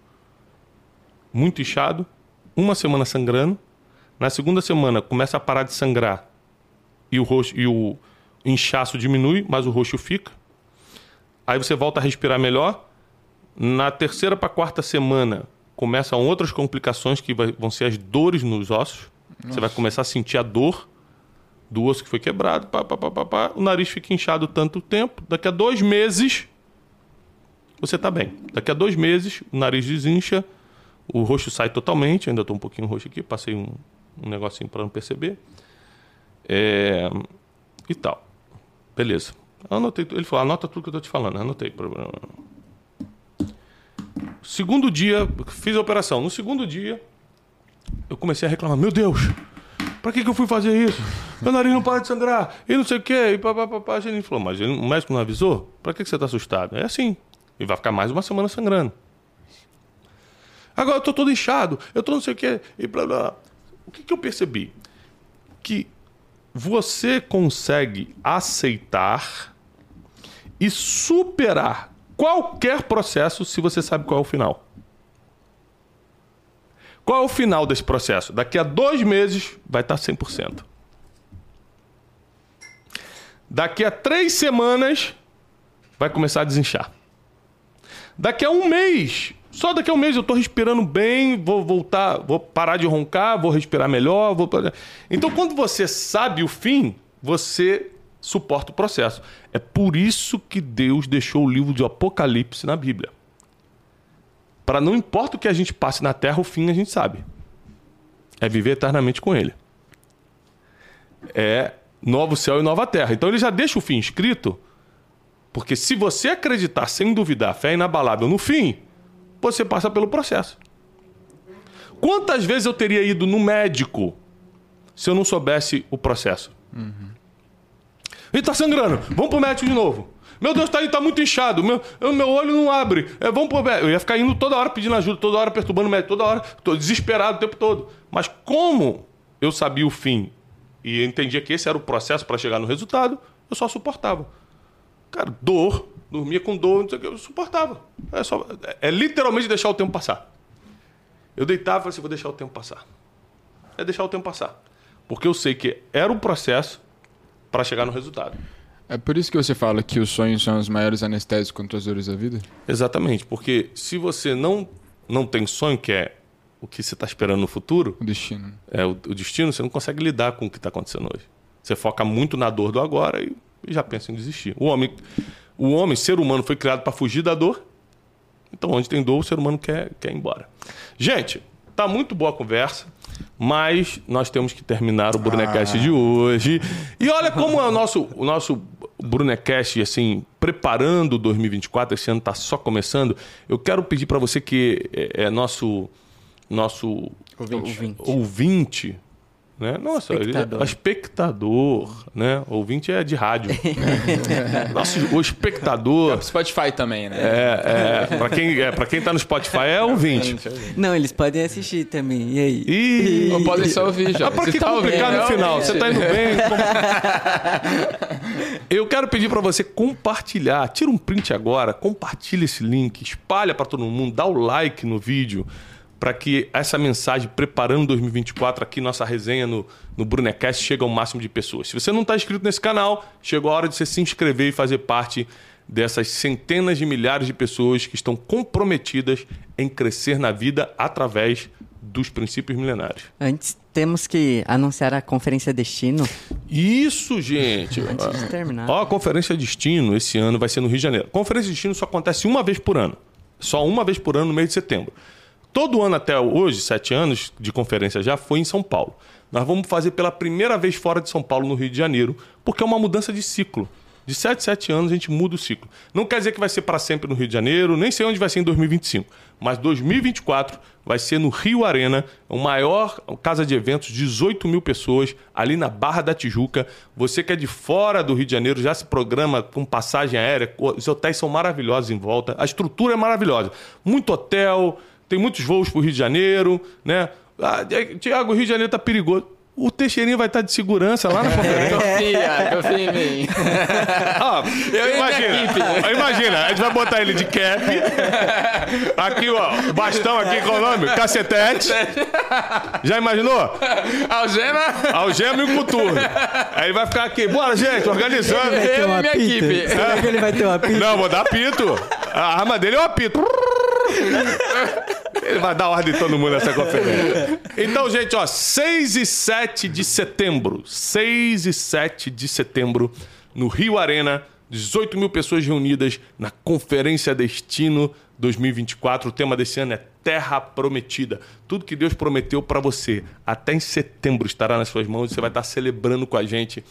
muito inchado, uma semana sangrando. Na segunda semana começa a parar de sangrar e o roxo e o inchaço diminui, mas o roxo fica. Aí você volta a respirar melhor. Na terceira para quarta semana começam outras complicações que vai, vão ser as dores nos ossos. Nossa. Você vai começar a sentir a dor do osso que foi quebrado, pá, pá, pá, pá, o nariz fica inchado tanto tempo. Daqui a dois meses, você está bem. Daqui a dois meses, o nariz desincha, o roxo sai totalmente. Ainda estou um pouquinho roxo aqui, passei um, um negocinho para não perceber. É... E tal. Beleza. Anotei, ele falou, anota tudo que eu estou te falando. Anotei. Segundo dia, fiz a operação. No segundo dia, eu comecei a reclamar: Meu Deus, pra que, que eu fui fazer isso? Meu nariz não para de sangrar, e não sei o quê. E papapá. A gente falou: Mas o médico não avisou? Pra que, que você tá assustado? É assim. E vai ficar mais uma semana sangrando. Agora eu tô todo inchado, eu tô não sei o quê. E blá blá. O que, que eu percebi? Que você consegue aceitar e superar qualquer processo se você sabe qual é o final. Qual é o final desse processo? Daqui a dois meses vai estar 100%. Daqui a três semanas vai começar a desinchar. Daqui a um mês, só daqui a um mês eu estou respirando bem, vou voltar, vou parar de roncar, vou respirar melhor. Vou... Então, quando você sabe o fim, você suporta o processo. É por isso que Deus deixou o livro de Apocalipse na Bíblia. Para não importa o que a gente passe na terra, o fim a gente sabe. É viver eternamente com Ele. É novo céu e nova terra. Então ele já deixa o fim escrito, porque se você acreditar sem duvidar, fé inabalável no fim, você passa pelo processo. Quantas vezes eu teria ido no médico se eu não soubesse o processo? Uhum. Ele tá sangrando, vamos pro médico de novo. Meu Deus, tá, tá muito inchado. Meu, meu olho não abre. É, vamos pro Eu ia ficar indo toda hora pedindo ajuda, toda hora perturbando o médico, toda hora. Tô desesperado o tempo todo. Mas como eu sabia o fim e entendia que esse era o processo para chegar no resultado, eu só suportava. Cara, dor, dormia com dor, não sei o que, eu suportava. É, só, é, é literalmente deixar o tempo passar. Eu deitava e falei assim: vou deixar o tempo passar. É deixar o tempo passar. Porque eu sei que era um processo para chegar no resultado. É por isso que você fala que os sonhos são os maiores anestésicos contra as dores da vida? Exatamente, porque se você não, não tem sonho, que é o que você está esperando no futuro... O destino. É, o, o, destino, você não consegue lidar com o que está acontecendo hoje. Você foca muito na dor do agora e, e já pensa em desistir. O homem, o homem, ser humano, foi criado para fugir da dor. Então, onde tem dor, o ser humano quer, quer ir embora. Gente, tá muito boa a conversa. Mas nós temos que terminar o Brunecast ah. de hoje. E olha como é o nosso, o nosso Brunecast, assim, preparando 2024, esse ano está só começando. Eu quero pedir para você que é, é nosso, nosso ouvinte, ouvinte né? Nossa, espectador. Ele é espectador, né? Ouvinte é de rádio. Nossa, o espectador. É Spotify também, né? É, é para quem, é, pra quem tá no Spotify é ouvinte. Não, eles podem assistir também. E aí? E... Ou podem só ouvir já. Ah, pra que tá complicar no final? Você tá indo bem? Eu quero pedir para você compartilhar. Tira um print agora, compartilha esse link, espalha para todo mundo, dá o like no vídeo para que essa mensagem, preparando 2024, aqui nossa resenha no, no Brunecast, chegue ao máximo de pessoas. Se você não está inscrito nesse canal, chegou a hora de você se inscrever e fazer parte dessas centenas de milhares de pessoas que estão comprometidas em crescer na vida através dos princípios milenários. Antes temos que anunciar a Conferência Destino. Isso, gente. Antes de terminar. Ó, a Conferência Destino esse ano vai ser no Rio de Janeiro. Conferência Destino só acontece uma vez por ano. Só uma vez por ano no mês de setembro. Todo ano até hoje, sete anos de conferência já foi em São Paulo. Nós vamos fazer pela primeira vez fora de São Paulo, no Rio de Janeiro, porque é uma mudança de ciclo. De 7 7 anos a gente muda o ciclo. Não quer dizer que vai ser para sempre no Rio de Janeiro, nem sei onde vai ser em 2025. Mas 2024 vai ser no Rio Arena, o maior casa de eventos, 18 mil pessoas, ali na Barra da Tijuca. Você que é de fora do Rio de Janeiro já se programa com passagem aérea, os hotéis são maravilhosos em volta, a estrutura é maravilhosa. Muito hotel, tem muitos voos para o Rio de Janeiro, né? Ah, Tiago, o Rio de Janeiro tá perigoso. O Teixeirinho vai estar de segurança lá na conferência. Confia, confia em mim. Ó, Eu imagina, equipe. imagina, a gente vai botar ele de cap. Aqui, ó, bastão aqui, qual é o nome? Cacetete. Já imaginou? Algema, Algema e um coturno. Aí ele vai ficar aqui, bora, gente, organizando. Vai ter Eu um e minha apito? equipe. Será que ele vai ter um apito? Não, vou dar apito. A arma dele é o apito. Ele vai dar ordem em todo mundo nessa conferência. Então, gente, ó, 6 e 7 de setembro. 6 e 7 de setembro, no Rio Arena. 18 mil pessoas reunidas na Conferência Destino 2024. O tema desse ano é Terra Prometida. Tudo que Deus prometeu para você até em setembro estará nas suas mãos. Você vai estar celebrando com a gente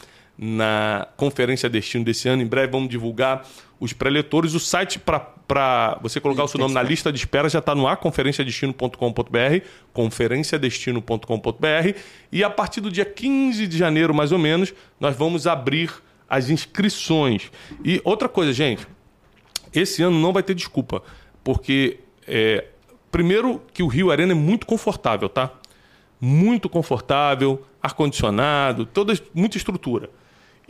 na Conferência Destino desse ano. Em breve vamos divulgar os preletores. O site para você colocar o seu nome na lista de espera já está no ar, conferenciadestino.com.br, conferenciadestino.com.br. E a partir do dia 15 de janeiro, mais ou menos, nós vamos abrir as inscrições. E outra coisa, gente, esse ano não vai ter desculpa, porque é, primeiro que o Rio Arena é muito confortável, tá? Muito confortável, ar-condicionado, toda muita estrutura.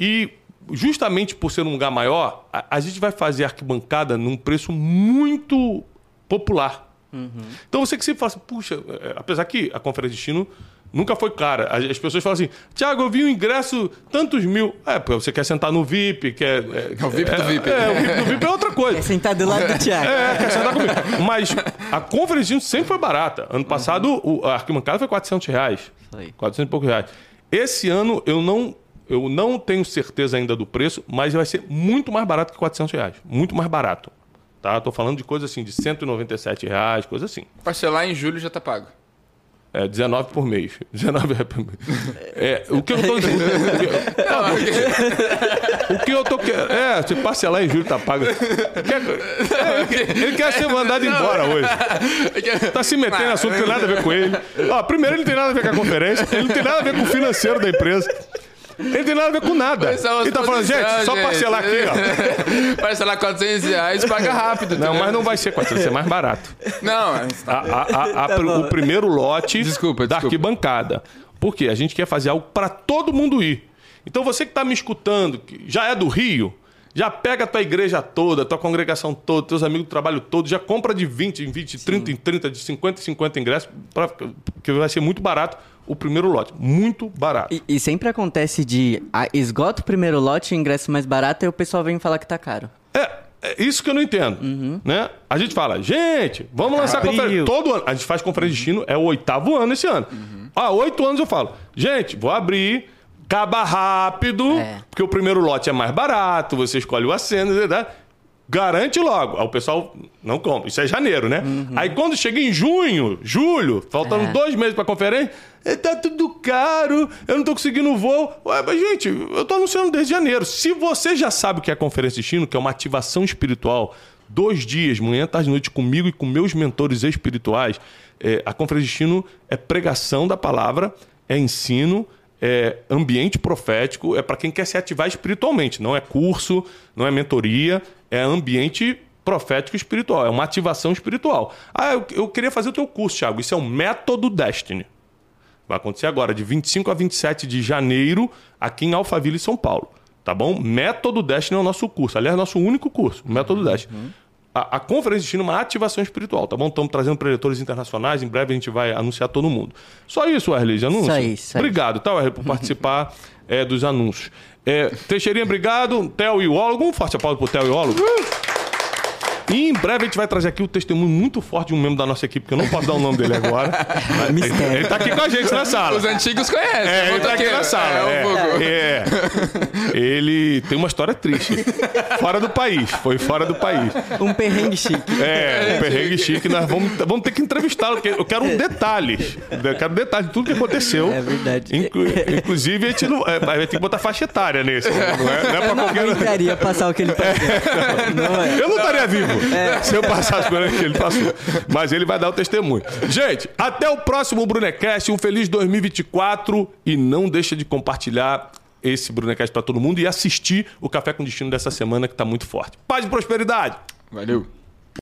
E justamente por ser um lugar maior, a, a gente vai fazer arquibancada num preço muito popular. Então você que sempre fala assim, puxa, é, apesar que a conferência de destino nunca foi cara. As as pessoas falam assim, Tiago, eu vi o ingresso tantos mil. É, pô, você quer sentar no VIP, quer. É, o VIP do VIP. É, o VIP do VIP é outra coisa. É sentar do lado do Thiago. É, quer sentar comigo. Mas a conferência de destino sempre foi barata. Ano passado, o, a arquibancada foi 400 reais. Foi. 400 e poucos reais. Esse ano, eu não, eu não tenho certeza ainda do preço, mas vai ser muito mais barato que 400 reais. Muito mais barato. Tá? Tô falando de coisa assim, de 197 reais, coisa assim. Parcelar em julho já tá pago. É, 19 por mês. 19 reais por mês. É, o que eu tô. O que eu tô querendo. É, se parcelar em julho tá pago. Quer- é, ele quer- ele quer ser mandado embora hoje. Tá se metendo em assunto que tem nada a ver com ele. Ó, primeiro, ele não tem nada a ver com a conferência, ele não tem nada a ver com o financeiro da empresa. Ele não tem nada a ver com nada. É Ele tá falando, gente, posição, só gente. parcelar aqui, ó. Parcelar 400 reais, paga rápido. Não, mas não vai ser 400, vai ser mais barato. Não, A- a- a- a- Tá o primeiro lote Desculpa, da desculpa. arquibancada. Por quê? A gente quer fazer algo para todo mundo ir. Então você que está me escutando, que já é do Rio, já pega a tua igreja toda, a tua congregação toda, teus amigos do trabalho todo, já compra de 20 em 20, 30 em 30, de 50 em 50 ingressos, pra, que vai ser muito barato o primeiro lote. Muito barato. E, e sempre acontece de ah, esgota o primeiro lote, o ingresso mais barato, e o pessoal vem falar que tá caro. É, é isso que eu não entendo. Né? A gente fala, gente, vamos lançar Abril. conferência. Todo ano. A gente faz conferência de destino, é o oitavo ano esse ano. Há oito anos eu falo, gente, vou abrir, acaba rápido, É. porque o primeiro lote é mais barato, você escolhe o assento, né? Garante logo. Aí o pessoal não compra. Isso é janeiro, né? Aí quando chega em junho, julho, faltando É. dois meses pra conferência, "Eh, tá tudo caro, eu não tô conseguindo voo. Ué, mas gente, eu tô anunciando desde janeiro. Se você já sabe o que é a conferência de destino, que é uma ativação espiritual, dois dias, manhã, tarde e noite, comigo e com meus mentores espirituais, é, a conferência de destino é pregação da palavra, é ensino, é ambiente profético, é para quem quer se ativar espiritualmente. Não é curso, não é mentoria, é ambiente profético espiritual, é uma ativação espiritual. Ah, eu, eu queria fazer o teu curso, Thiago. Isso é um método Destiny. Vai acontecer agora, de 25 a 27 de janeiro, aqui em Alphaville, São Paulo. Tá bom? Método Destiny é o nosso curso. Aliás, o nosso único curso, Método Destiny. A, a Conferência Destino é uma ativação espiritual, tá bom? Estamos trazendo preletores internacionais, em breve a gente vai anunciar todo mundo. Só isso, Wesley, de anúncio? Só isso, só Obrigado, tá, Wesley, por participar é, dos anúncios. É, Teixeirinha, obrigado. Theo Iólogo, um forte aplauso pro Theo Iólogo. E em breve a gente vai trazer aqui o testemunho muito forte de um membro da nossa equipe, que eu não posso dar o nome dele agora. Mas ele, ele tá aqui com a gente na sala. Os antigos conhecem. É, ele tá aqui na sala. É, É, é. Ele tem uma história triste. Fora do país. Foi fora do país. Um perrengue chique. É, um perrengue chique. Nós vamos, vamos ter que entrevistá-lo. porque Eu quero um detalhes. Eu quero detalhes de tudo que aconteceu. É verdade. Inclu- inclusive, a gente não, é, vai ter que botar faixa etária nesse. Não é, não é pra Eu não qualquer. aguentaria passar o que ele passou. Não é. Eu não estaria vivo se eu passasse por ele que ele passou. Mas ele vai dar o testemunho. Gente, até o próximo Brunecast. Um feliz 2024. E não deixa de compartilhar esse Brunecast para todo mundo e assistir o Café com Destino dessa semana que tá muito forte. Paz e prosperidade! Valeu.